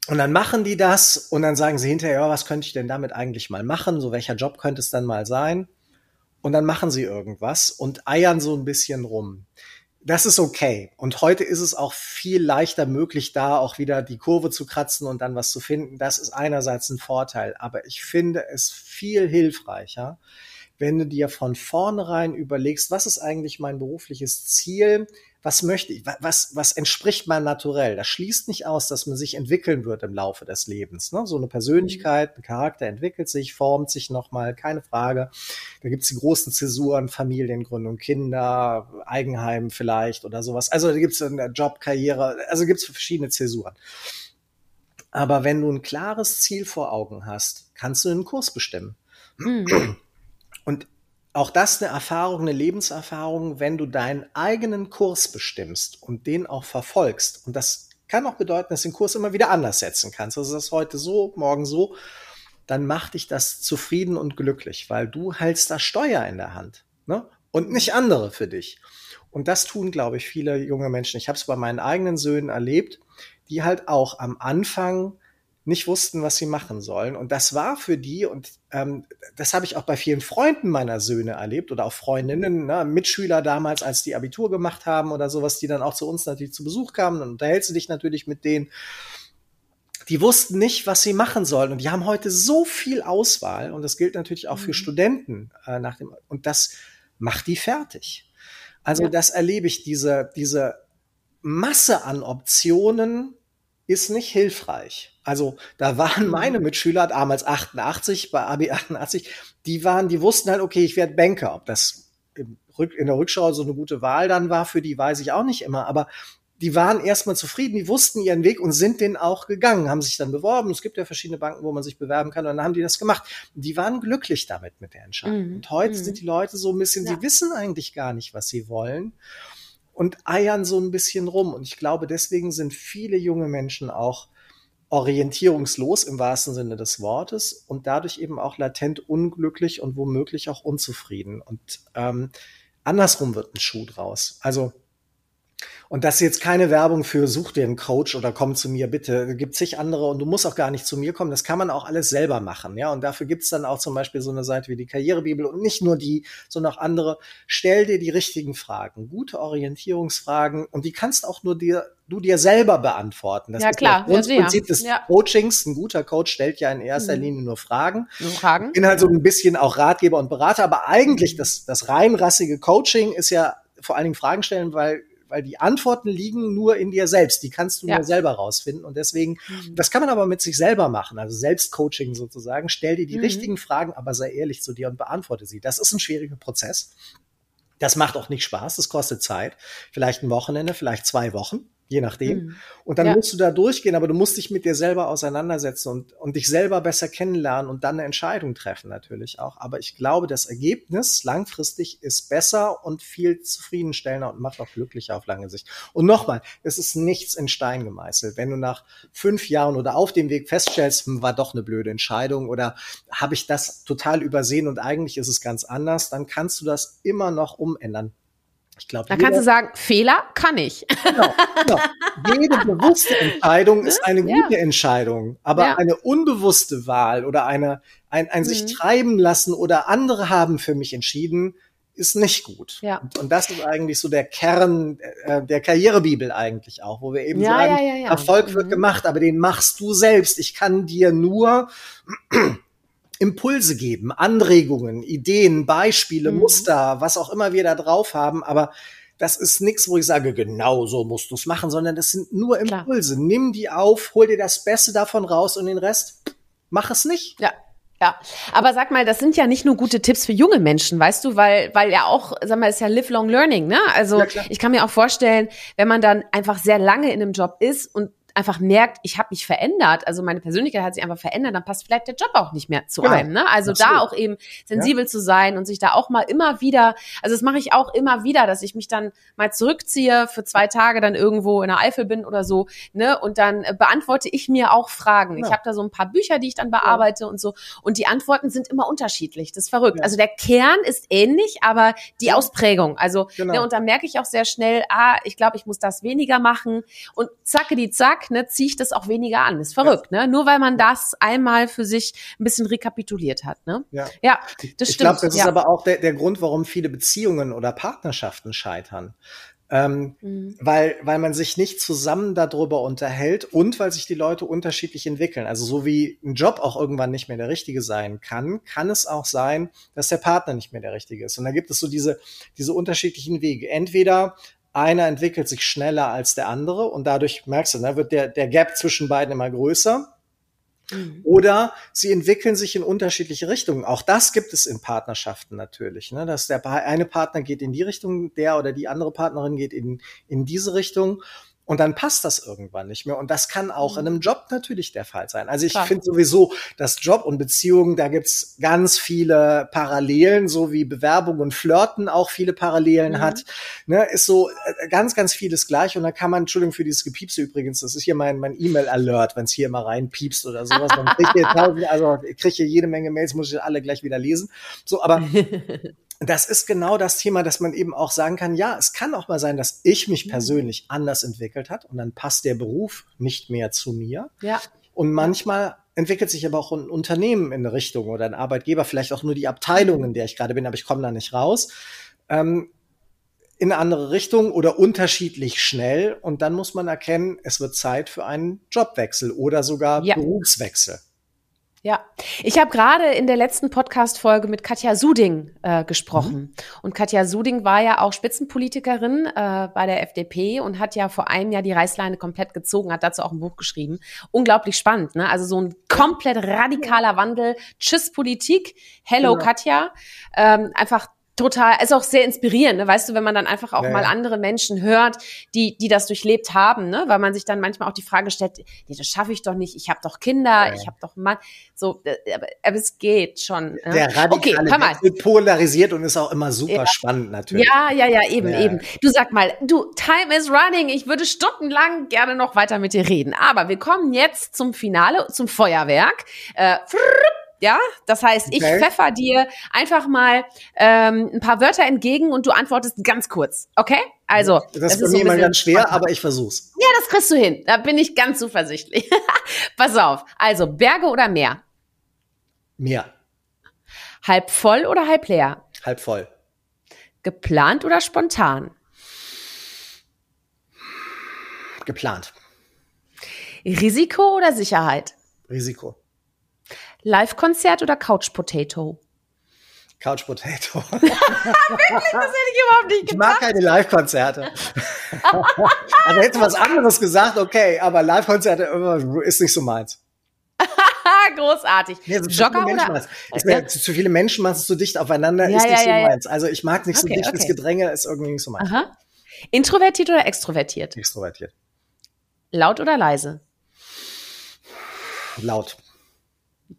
Und dann machen die das und dann sagen sie hinterher, ja, was könnte ich denn damit eigentlich mal machen? So welcher Job könnte es dann mal sein? Und dann machen sie irgendwas und eiern so ein bisschen rum das ist okay. Und heute ist es auch viel leichter möglich, da auch wieder die Kurve zu kratzen und dann was zu finden. Das ist einerseits ein Vorteil. Aber ich finde es viel hilfreicher, wenn du dir von vornherein überlegst, was ist eigentlich mein berufliches Ziel? Was möchte ich? Was, was entspricht mein Naturell? Das schließt nicht aus, dass man sich entwickeln wird im Laufe des Lebens. Ne? So eine Persönlichkeit, ein Charakter entwickelt sich, formt sich nochmal, keine Frage. Da gibt's die großen Zäsuren, Familiengründung, Kinder, Eigenheim vielleicht oder sowas. Also da gibt's eine Jobkarriere, also gibt's verschiedene Zäsuren. Aber wenn du ein klares Ziel vor Augen hast, kannst du einen Kurs bestimmen. Mhm. Und auch das eine Erfahrung, eine Lebenserfahrung, wenn du deinen eigenen Kurs bestimmst und den auch verfolgst. Und das kann auch bedeuten, dass du den Kurs immer wieder anders setzen kannst. Also das ist heute so, morgen so. Dann macht dich das zufrieden und glücklich, weil du hältst das Steuer in der Hand. Ne? Und nicht andere für dich. Und das tun, glaube ich, viele junge Menschen. Ich habe es bei meinen eigenen Söhnen erlebt, die halt auch am Anfang nicht wussten, was sie machen sollen. Und das war für die, und ähm, das habe ich auch bei vielen Freunden meiner Söhne erlebt oder auch Freundinnen, ne, Mitschüler damals, als die Abitur gemacht haben oder sowas, die dann auch zu uns natürlich zu Besuch kamen. Dann unterhältst du dich natürlich mit denen. Die wussten nicht, was sie machen sollen. Und die haben heute so viel Auswahl. Und das gilt natürlich auch für mhm. Studenten äh, nach dem, und das macht die fertig. Also ja. das erlebe ich, diese, diese Masse an Optionen ist nicht hilfreich. Also da waren mhm. meine Mitschüler damals 88, bei AB 88, die waren, die wussten halt, okay, ich werde Banker. Ob das in der Rückschau so eine gute Wahl dann war, für die weiß ich auch nicht immer. Aber die waren erstmal zufrieden, die wussten ihren Weg und sind den auch gegangen, haben sich dann beworben. Es gibt ja verschiedene Banken, wo man sich bewerben kann und dann haben die das gemacht. Die waren glücklich damit mit der Entscheidung. Mhm. Und heute mhm. sind die Leute so ein bisschen, ja. sie wissen eigentlich gar nicht, was sie wollen und eiern so ein bisschen rum. Und ich glaube, deswegen sind viele junge Menschen auch orientierungslos im wahrsten Sinne des Wortes und dadurch eben auch latent unglücklich und womöglich auch unzufrieden. Und ähm, andersrum wird ein Schuh draus. Also und das ist jetzt keine Werbung für such dir einen Coach oder komm zu mir bitte. Es gibt sich andere und du musst auch gar nicht zu mir kommen. Das kann man auch alles selber machen. Ja, und dafür gibt's dann auch zum Beispiel so eine Seite wie die Karrierebibel und nicht nur die, sondern auch andere. Stell dir die richtigen Fragen, gute Orientierungsfragen und die kannst auch nur dir du dir selber beantworten. Das ja, ist klar. das Grundprinzip des ja. Coachings. Ein guter Coach stellt ja in erster mhm. Linie nur Fragen. Nur Fragen. Ich bin halt so ein bisschen auch Ratgeber und Berater, aber eigentlich das, das reinrassige Coaching ist ja vor allen Dingen Fragen stellen, weil weil die Antworten liegen nur in dir selbst. Die kannst du ja. nur selber rausfinden. Und deswegen, mhm. das kann man aber mit sich selber machen. Also Selbstcoaching sozusagen. Stell dir die mhm. richtigen Fragen, aber sei ehrlich zu dir und beantworte sie. Das ist ein schwieriger Prozess. Das macht auch nicht Spaß. Das kostet Zeit. Vielleicht ein Wochenende, vielleicht zwei Wochen je nachdem. Mhm. Und dann ja. musst du da durchgehen, aber du musst dich mit dir selber auseinandersetzen und, und dich selber besser kennenlernen und dann eine Entscheidung treffen natürlich auch. Aber ich glaube, das Ergebnis langfristig ist besser und viel zufriedenstellender und macht auch glücklicher auf lange Sicht. Und nochmal, es ist nichts in Stein gemeißelt. Wenn du nach fünf Jahren oder auf dem Weg feststellst, hm, war doch eine blöde Entscheidung oder habe ich das total übersehen und eigentlich ist es ganz anders, dann kannst du das immer noch umändern. Ich glaube, da kannst du sagen, Fehler kann ich. Genau, genau. Jede bewusste Entscheidung ist eine gute ja. Entscheidung, aber ja. eine unbewusste Wahl oder eine, ein, ein mhm. sich treiben lassen oder andere haben für mich entschieden, ist nicht gut. Ja. Und, das ist eigentlich so der Kern äh, der Karrierebibel eigentlich auch, wo wir eben ja, sagen, Erfolg wird mhm. gemacht, aber den machst du selbst. Ich kann dir nur Impulse geben, Anregungen, Ideen, Beispiele, mhm. Muster, was auch immer wir da drauf haben, aber das ist nichts, wo ich sage, genau so musst du es machen, sondern das sind nur Impulse. Klar. Nimm die auf, hol dir das Beste davon raus und den Rest mach es nicht. Ja. Ja, aber sag mal, das sind ja nicht nur gute Tipps für junge Menschen, weißt du, weil, weil ja auch, sag mal, ist ja lifelong learning, ne? Also ja, ich kann mir auch vorstellen, wenn man dann einfach sehr lange in einem Job ist und einfach merkt, ich habe mich verändert, also meine Persönlichkeit hat sich einfach verändert, dann passt vielleicht der Job auch nicht mehr zu genau. einem. Ne? Also Absolut. da auch eben sensibel ja. zu sein und sich da auch mal immer wieder, also das mache ich auch immer wieder, dass ich mich dann mal zurückziehe, für zwei Tage dann irgendwo in der Eifel bin oder so, ne? Und dann äh, beantworte ich mir auch Fragen. Ja. Ich habe da so ein paar Bücher, die ich dann bearbeite ja. und so. Und die Antworten sind immer unterschiedlich. Das ist verrückt. Also der Kern ist ähnlich, aber die Ausprägung. Also, genau. ne, und da merke ich auch sehr schnell, ah, ich glaube, ich muss das weniger machen. Und zacke die zack, ne, ziehe ich das auch weniger an. Ist verrückt, ja. ne? Nur weil man das einmal für sich ein bisschen rekapituliert hat, ne? Ja, ja das stimmt. Ich glaube, das ja. ist aber auch der, der Grund, warum viele Beziehungen oder Partnerschaften scheitern. Ähm, mhm. weil, weil man sich nicht zusammen darüber unterhält und weil sich die Leute unterschiedlich entwickeln. Also so wie ein Job auch irgendwann nicht mehr der richtige sein kann, kann es auch sein, dass der Partner nicht mehr der richtige ist. Und da gibt es so diese, diese unterschiedlichen Wege. Entweder einer entwickelt sich schneller als der andere und dadurch merkst du, ne, wird der, der Gap zwischen beiden immer größer. Mhm. Oder sie entwickeln sich in unterschiedliche Richtungen. Auch das gibt es in Partnerschaften natürlich, ne? dass der eine Partner geht in die Richtung, der oder die andere Partnerin geht in, in diese Richtung. Und dann passt das irgendwann nicht mehr. Und das kann auch in mhm. einem Job natürlich der Fall sein. Also ich finde sowieso, dass Job und Beziehungen, da gibt's ganz viele Parallelen, so wie Bewerbung und Flirten auch viele Parallelen mhm. hat. Ne, ist so äh, ganz, ganz vieles gleich. Und da kann man, Entschuldigung für dieses Gepiepse übrigens, das ist hier mein, mein E-Mail-Alert, wenn es hier mal reinpiepst oder sowas. Dann krieg ich hier also ich kriege hier jede Menge Mails, muss ich alle gleich wieder lesen. So, aber das ist genau das Thema, dass man eben auch sagen kann, ja, es kann auch mal sein, dass ich mich mhm. persönlich anders entwickelt hat und dann passt der Beruf nicht mehr zu mir. Ja. Und manchmal entwickelt sich aber auch ein Unternehmen in eine Richtung oder ein Arbeitgeber, vielleicht auch nur die Abteilung, in der ich gerade bin, aber ich komme da nicht raus, ähm, in eine andere Richtung oder unterschiedlich schnell. Und dann muss man erkennen, es wird Zeit für einen Jobwechsel oder sogar ja. Berufswechsel. Ja, ich habe gerade in der letzten Podcast-Folge mit Katja Suding äh, gesprochen. Mhm. Und Katja Suding war ja auch Spitzenpolitikerin äh, bei der FDP und hat ja vor einem Jahr die Reißleine komplett gezogen, hat dazu auch ein Buch geschrieben. Unglaublich spannend, ne? Also so ein komplett radikaler Wandel. Tschüss Politik. Hello genau. Katja. Ähm, einfach total, ist auch sehr inspirierend, ne? weißt du, wenn man dann einfach auch ja, mal andere Menschen hört, die, die das durchlebt haben, ne? weil man sich dann manchmal auch die Frage stellt, nee, das schaffe ich doch nicht, ich habe doch Kinder, ja. ich habe doch einen Mann, so, äh, aber, aber es geht schon. Ne? Der radikale okay, wird polarisiert und ist auch immer super ja. spannend natürlich. Ja, ja, ja, eben, eben. Du sag mal, du, time is running, ich würde stundenlang gerne noch weiter mit dir reden, aber wir kommen jetzt zum Finale, zum Feuerwerk. Äh, ja, das heißt, ich okay. pfeffer dir einfach mal ähm, ein paar Wörter entgegen und du antwortest ganz kurz. Okay? Also. Das, das ist für mich immer ganz schwer, aber ich versuch's. Ja, das kriegst du hin. Da bin ich ganz zuversichtlich. Pass auf. Also, Berge oder Meer? Meer. Halb voll oder halb leer? Halb voll. Geplant oder spontan? Geplant. Risiko oder Sicherheit? Risiko. Live-Konzert oder Couch Potato? Couch Potato. Wirklich? Das hätte ich überhaupt nicht gedacht. Ich mag keine Live-Konzerte. also hätte was anderes gesagt, okay, aber Live-Konzerte ist nicht so meins. Großartig. Nee, so Jogger oder? Ich ja. zu, zu viele Menschen machst du zu dicht aufeinander, ja, ist nicht ja, so meins. Also ich mag nicht okay, so dichtes okay. Gedränge, ist irgendwie nicht so meins. Aha. Introvertiert oder extrovertiert? Extrovertiert. Laut oder leise? Laut.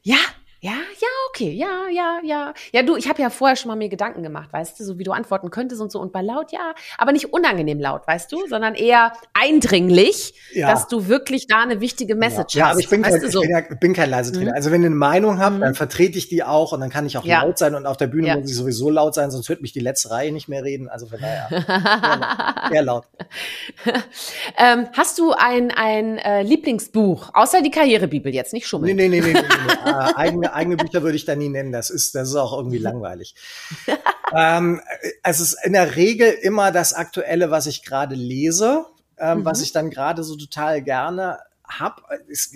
Ja, ja, ja, okay, ja, ja, ja. Ja, du, ich habe ja vorher schon mal mir Gedanken gemacht, weißt du, so wie du antworten könntest und so. Und bei laut, ja, aber nicht unangenehm laut, weißt du, sondern eher eindringlich, ja. dass du wirklich da eine wichtige Message ja. hast. Ja, aber ich bin, kein, so? ich bin, ja, bin kein leise Trainer. Mhm. Also wenn ihr eine Meinung habt, mhm. dann vertrete ich die auch und dann kann ich auch ja. laut sein und auf der Bühne muss ich sowieso laut sein, sonst hört mich die letzte Reihe nicht mehr reden. Also von daher, sehr laut. ähm, hast du ein, ein äh, Lieblingsbuch, außer die Karrierebibel jetzt, nicht schummeln? Nee, nee, nee, nee, nee, nee. äh, eigene, eigene Bücher würde ich da nie nennen. Das ist, das ist auch irgendwie langweilig. ähm, es ist in der Regel immer das Aktuelle, was ich gerade lese, ähm, mhm. was ich dann gerade so total gerne habe. Es,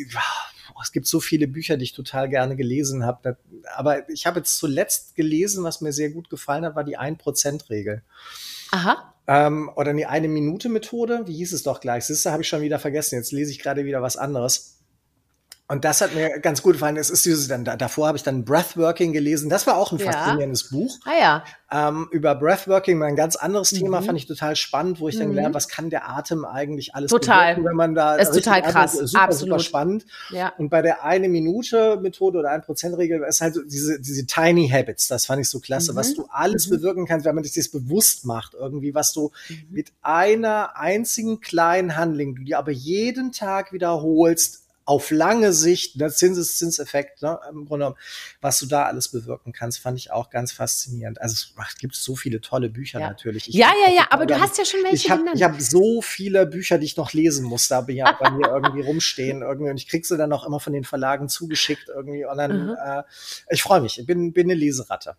es, gibt so viele Bücher, die ich total gerne gelesen habe. Aber ich habe jetzt zuletzt gelesen, was mir sehr gut gefallen hat, war die 1%-Regel. Aha. Ähm, oder die Eine-Minute-Methode. Wie hieß es doch gleich? Siehst du, habe ich schon wieder vergessen. Jetzt lese ich gerade wieder was anderes. Und das hat mir ganz gut gefallen. Es ist dieses, dann, davor habe ich dann Breathworking gelesen. Das war auch ein Ja. faszinierendes Buch. Ah ja. Ähm, über Breathworking, mal ein ganz anderes Thema, Mhm. fand ich total spannend, wo ich dann Mhm. gelernt, was kann der Atem eigentlich alles Total. bewirken, wenn man da Ist richtig total krass. Super, super Absolut. spannend. Ja. Und bei der eine Minute Methode oder 1% Regel ist halt so diese, diese Tiny Habits. Das fand ich so klasse, Mhm. was du alles Mhm. bewirken kannst, wenn man sich das bewusst macht, irgendwie, was du Mhm. mit einer einzigen kleinen Handlung, die aber jeden Tag wiederholst, auf lange Sicht, der Zinseszinseffekt, ne, im Grunde genommen, was du da alles bewirken kannst, fand ich auch ganz faszinierend. Also es ach, gibt so viele tolle Bücher Ja. natürlich. Ich Ja, ja, ja, aber du hast ja schon welche ich habe genannt. ich hab so viele Bücher, die ich noch lesen muss, da bei, bei mir irgendwie rumstehen irgendwie und ich krieg sie dann auch immer von den Verlagen zugeschickt irgendwie und dann Mhm. äh, ich freue mich, ich bin bin eine Leseratte.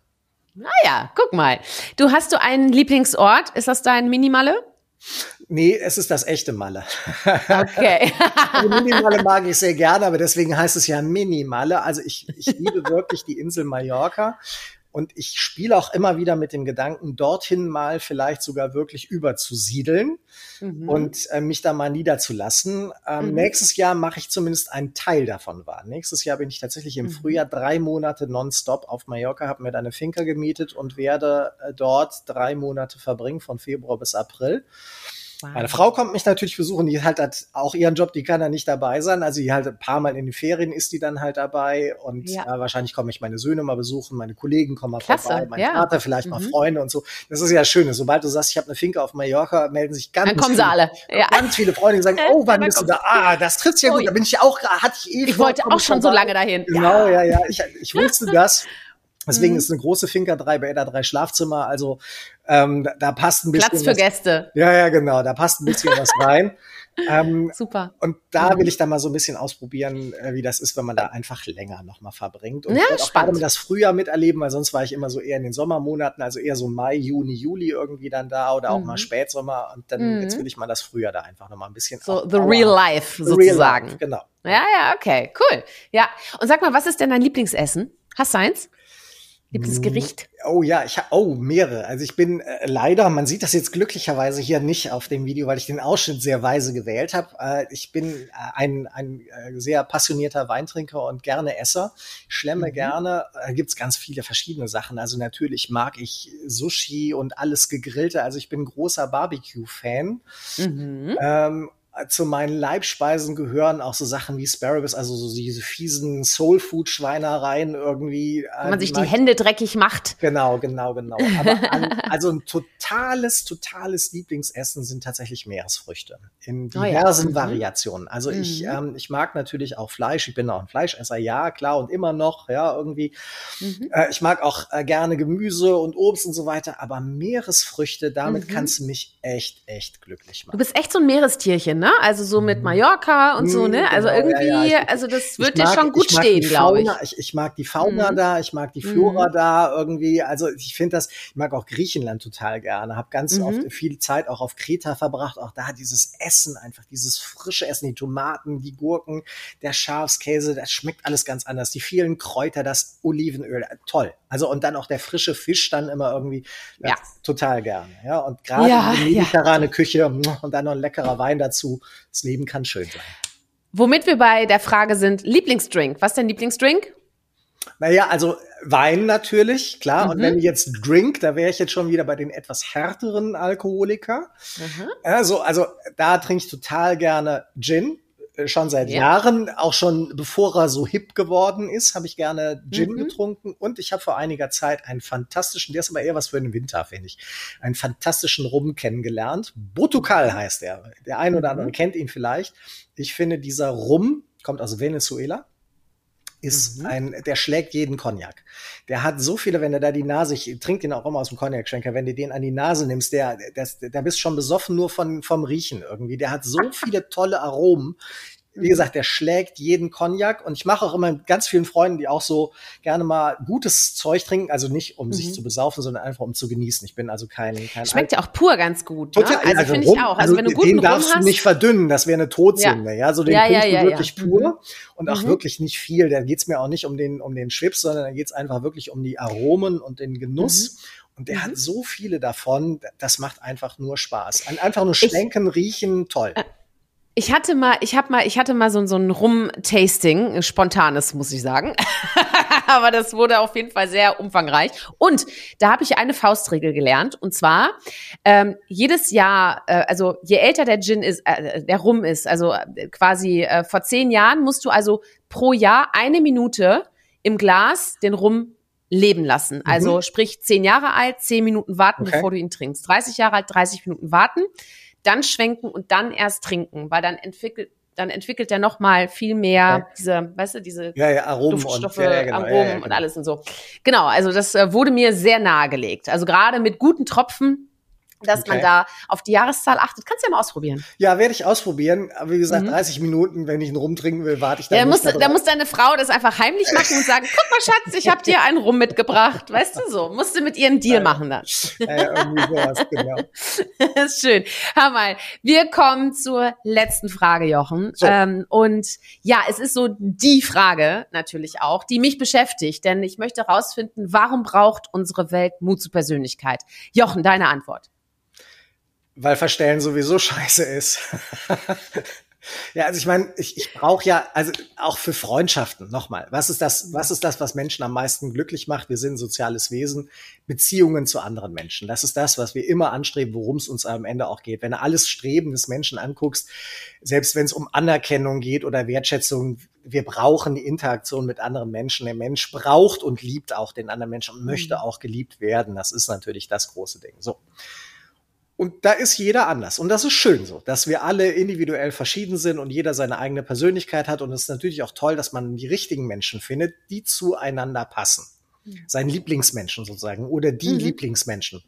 Ah ja, guck mal. Du hast du einen Lieblingsort? Ist das dein Minimalle? Nee, es ist das echte Malle. Okay. Also Minimalle mag ich sehr gerne, aber deswegen heißt es ja Minimalle. Also ich, ich liebe wirklich die Insel Mallorca. Und ich spiele auch immer wieder mit dem Gedanken, dorthin mal vielleicht sogar wirklich überzusiedeln Mhm. und äh, mich da mal niederzulassen. Ähm, Mhm. Nächstes Jahr mache ich zumindest einen Teil davon wahr. Nächstes Jahr bin ich tatsächlich im Mhm. Frühjahr drei Monate nonstop auf Mallorca, habe mir da eine Finca gemietet und werde äh, dort drei Monate verbringen, von Februar bis April. Wow. Meine Frau kommt mich natürlich besuchen, die halt hat auch ihren Job, die kann da nicht dabei sein. Also die halt ein paar Mal in den Ferien ist die dann halt dabei und Ja. äh, wahrscheinlich komme ich meine Söhne mal besuchen, meine Kollegen kommen mal Klasse, vorbei, mein ja. Vater vielleicht mal Mhm. Freunde und so. Das ist ja schön. Sobald du sagst, ich habe eine Finca auf Mallorca, melden sich ganz Dann kommen sie viele, alle. Ja. ganz viele Freunde, die sagen, oh, wann bist du da? Ah, das trifft ja Ui. gut. Da bin ich ja auch, gerade- hatte ich eh Ich wollte auch schon so lange dahin. Genau, ja, ja. Ich, ich wusste das. Deswegen Mhm. ist eine große Finca, drei Bäder, drei Schlafzimmer. Also ähm, da, da passt ein bisschen Platz für was. Gäste. Ja, ja, genau. Da passt ein bisschen was rein. Ähm, Super. und da Mhm. will ich dann mal so ein bisschen ausprobieren, äh, wie das ist, wenn man da einfach länger nochmal verbringt. Und Ja, auch spannend. gerade das Frühjahr miterleben, weil sonst war ich immer so eher in den Sommermonaten, also eher so Mai, Juni, Juli irgendwie dann da oder auch Mhm. mal Spätsommer. Und dann Mhm. jetzt will ich mal das Frühjahr da einfach nochmal ein bisschen. So the real life The real sozusagen. life, genau. Ja, ja, okay, cool. Ja, und sag mal, was ist denn dein Lieblingsessen? Hast du eins? Lieblingsgericht? Oh ja, ich habe oh mehrere. Also ich bin äh, leider, man sieht das jetzt glücklicherweise hier nicht auf dem Video, weil ich den Ausschnitt sehr weise gewählt habe. Äh, ich bin äh, ein, ein äh, sehr passionierter Weintrinker und gerne Esser. Schlemme Mhm. gerne. Da gibt's ganz viele verschiedene Sachen. Also natürlich mag ich Sushi und alles Gegrillte. Also ich bin großer Barbecue-Fan. Mhm. Ähm, zu meinen Leibspeisen gehören auch so Sachen wie Sparrows, also so diese fiesen Soul-Food-Schweinereien irgendwie. äh, Wenn man sich die ich Hände dreckig macht. Genau, genau, genau. Aber an, also ein totales, totales Lieblingsessen sind tatsächlich Meeresfrüchte in Oh ja. diversen Mhm. Variationen. Also ich, Mhm. ähm, ich mag natürlich auch Fleisch. Ich bin auch ein Fleischesser, ja, klar und immer noch, ja, irgendwie. Mhm. Äh, ich mag auch äh, gerne Gemüse und Obst und so weiter, aber Meeresfrüchte, damit Mhm. kannst du mich echt, echt glücklich Du machen. bist echt so ein Meerestierchen, ne? Also so mit Mallorca und so, Mhm, ne? Also genau, ja, irgendwie, ja. Ich- also das wird dir mag- schon gut stehen, glaube ich. Ich. Ich mag die Fauna Mhm. da, ich mag die Flora Mhm. da irgendwie. Also ich finde das, ich mag auch Griechenland total gerne. Habe ganz Mhm. oft viel Zeit auch auf Kreta verbracht. Auch da dieses Essen, einfach dieses frische Essen, die Tomaten, die Gurken, der Schafskäse, das schmeckt alles ganz anders. Die vielen Kräuter, das Olivenöl, äh, toll. Also und dann auch der frische Fisch dann immer irgendwie Ja. total gerne. Ja und gerade Ja, die mediterrane Küche und dann noch ein leckerer Wein dazu. Das Leben kann schön sein. Womit wir bei der Frage sind, Lieblingsdrink. Was ist dein Lieblingsdrink? Naja, also Wein natürlich, klar. Und Mhm. wenn ich jetzt Drink, da wäre ich jetzt schon wieder bei den etwas härteren Alkoholiker. Mhm. Also, also da trinke ich total gerne Gin. Schon seit Ja. Jahren, auch schon bevor er so hip geworden ist, habe ich gerne Gin Mhm. getrunken. Und ich habe vor einiger Zeit einen fantastischen, der ist aber eher was für den Winter, finde ich, einen fantastischen Rum kennengelernt. Botucal heißt er. Der ein oder Mhm. andere kennt ihn vielleicht. Ich finde, dieser Rum kommt aus Venezuela ist Mhm. ein, der schlägt jeden Cognac. Der hat so viele, wenn er da die Nase, ich trinke den auch immer aus dem Cognac-Schenker, wenn du den an die Nase nimmst, der, das, der bist schon besoffen nur von, vom Riechen irgendwie. Der hat so viele tolle Aromen. Wie gesagt, der schlägt jeden Cognac und ich mache auch immer mit ganz vielen Freunden, die auch so gerne mal gutes Zeug trinken, also nicht um Mhm. sich zu besaufen, sondern einfach um zu genießen. Ich bin also kein, kein Schmeckt ja auch pur ganz gut. Ne? Total, Also, finde Rum- ich auch. Also, wenn du guten den darfst hast. du nicht verdünnen, das wäre eine Todsünde, ja. So den Ja, ja, ja, ja. wirklich Mhm. pur und auch Mhm. wirklich nicht viel. Da geht's mir auch nicht um den, um den Schwips, sondern da geht's einfach wirklich um die Aromen und den Genuss. Und der Mhm. hat so viele davon, das macht einfach nur Spaß. Ein- Einfach nur schlenken, riechen, toll. Ich hatte mal, ich habe mal, ich hatte mal so, so ein Rum-Tasting, spontanes, muss ich sagen. Aber das wurde auf jeden Fall sehr umfangreich. Und da habe ich eine Faustregel gelernt. Und zwar ähm, jedes Jahr, äh, also je älter der Gin ist, äh, der Rum ist, also äh, quasi äh, vor zehn Jahren musst du also pro Jahr eine Minute im Glas den Rum leben lassen. Also mhm. sprich zehn Jahre alt, zehn Minuten warten, okay. bevor du ihn trinkst. 30 Jahre alt, 30 Minuten warten dann schwenken und dann erst trinken, weil dann entwickelt dann entwickelt er noch mal viel mehr ja. diese, weißt du, diese ja, ja, Aromen Duftstoffe, und, ja, genau, Aromen genau. und alles und so. Genau, also das äh, wurde mir sehr nahegelegt. Also gerade mit guten Tropfen dass okay. man da auf die Jahreszahl achtet. Kannst du ja mal ausprobieren. Ja, werde ich ausprobieren. Aber wie gesagt, mhm. 30 Minuten, wenn ich einen rumtrinken will, warte ich dann. Da muss, da muss deine Frau das einfach heimlich machen und sagen, guck mal, Schatz, ich habe dir einen Rum mitgebracht. Weißt du so? Musst du mit ihr einen Deal ja, machen dann. Ja, irgendwie sowas, genau. das ist schön. Hör mal, wir kommen zur letzten Frage, Jochen. So. Ähm, und ja, es ist so die Frage natürlich auch, die mich beschäftigt. Denn ich möchte herausfinden, warum braucht unsere Welt Mut zur Persönlichkeit? Jochen, deine Antwort. Weil Verstellen sowieso scheiße ist. ja, also ich meine, ich, ich brauche ja, also auch für Freundschaften, nochmal, was ist das, was ist das, was Menschen am meisten glücklich macht? Wir sind ein soziales Wesen, Beziehungen zu anderen Menschen. Das ist das, was wir immer anstreben, worum es uns am Ende auch geht. Wenn du alles Streben des Menschen anguckst, selbst wenn es um Anerkennung geht oder Wertschätzung, wir brauchen die Interaktion mit anderen Menschen. Der Mensch braucht und liebt auch den anderen Menschen und möchte mhm. auch geliebt werden. Das ist natürlich das große Ding. So. Und da ist jeder anders. Und das ist schön so, dass wir alle individuell verschieden sind und jeder seine eigene Persönlichkeit hat. Und es ist natürlich auch toll, dass man die richtigen Menschen findet, die zueinander passen. Mhm. Seinen Lieblingsmenschen sozusagen oder die mhm. Lieblingsmenschen.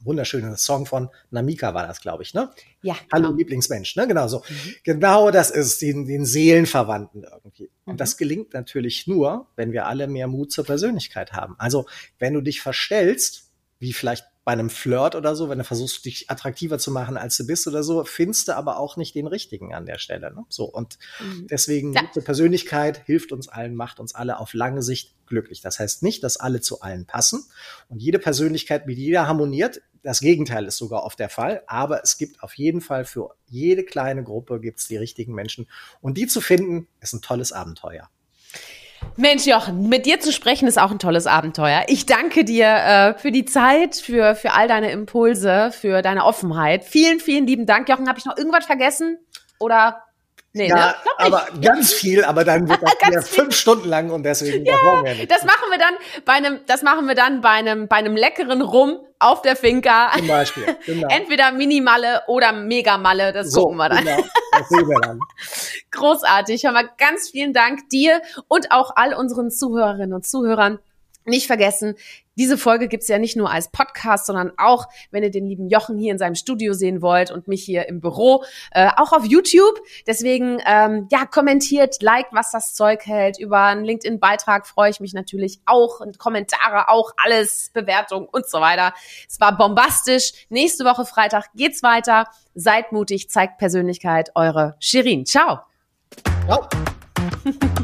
Wunderschöner Song von Namika war das, glaube ich, ne? Ja. Hallo genau. Lieblingsmensch, ne? Genau so. Mhm. Genau das ist den, den Seelenverwandten irgendwie. Und das mhm. gelingt natürlich nur, wenn wir alle mehr Mut zur Persönlichkeit haben. Also, wenn du dich verstellst, wie vielleicht bei einem Flirt oder so, wenn du versuchst, dich attraktiver zu machen, als du bist oder so, findest du aber auch nicht den richtigen an der Stelle. Ne? So und mhm. deswegen ja. gute Persönlichkeit hilft uns allen, macht uns alle auf lange Sicht glücklich. Das heißt nicht, dass alle zu allen passen und jede Persönlichkeit mit jeder harmoniert. Das Gegenteil ist sogar oft der Fall, aber es gibt auf jeden Fall für jede kleine Gruppe gibt's die richtigen Menschen und die zu finden ist ein tolles Abenteuer. Mensch, Jochen, mit dir zu sprechen ist auch ein tolles Abenteuer. Ich danke dir äh, für die Zeit, für, für all deine Impulse, für deine Offenheit. Vielen, vielen lieben Dank. Jochen, habe ich noch irgendwas vergessen? Oder Nee, ja, ne? aber ganz viel, aber dann wird das ja fünf Stunden lang und deswegen ja, wir das machen wir dann bei einem, das machen wir dann bei einem, bei einem leckeren Rum auf der Finca. Zum Beispiel. Genau. Entweder Minimalle oder Megamalle, das so, gucken wir dann. Genau, das sehen wir dann. Großartig. Hör mal, ganz vielen Dank dir und auch all unseren Zuhörerinnen und Zuhörern. Nicht vergessen, diese Folge gibt's ja nicht nur als Podcast, sondern auch, wenn ihr den lieben Jochen hier in seinem Studio sehen wollt und mich hier im Büro, äh, auch auf YouTube. Deswegen, ähm, ja, kommentiert, liked, was das Zeug hält. Über einen LinkedIn-Beitrag freue ich mich natürlich auch und Kommentare auch, alles, Bewertung und so weiter. Es war bombastisch. Nächste Woche Freitag geht's weiter. Seid mutig, zeigt Persönlichkeit. Eure Shirin. Ciao. Ciao.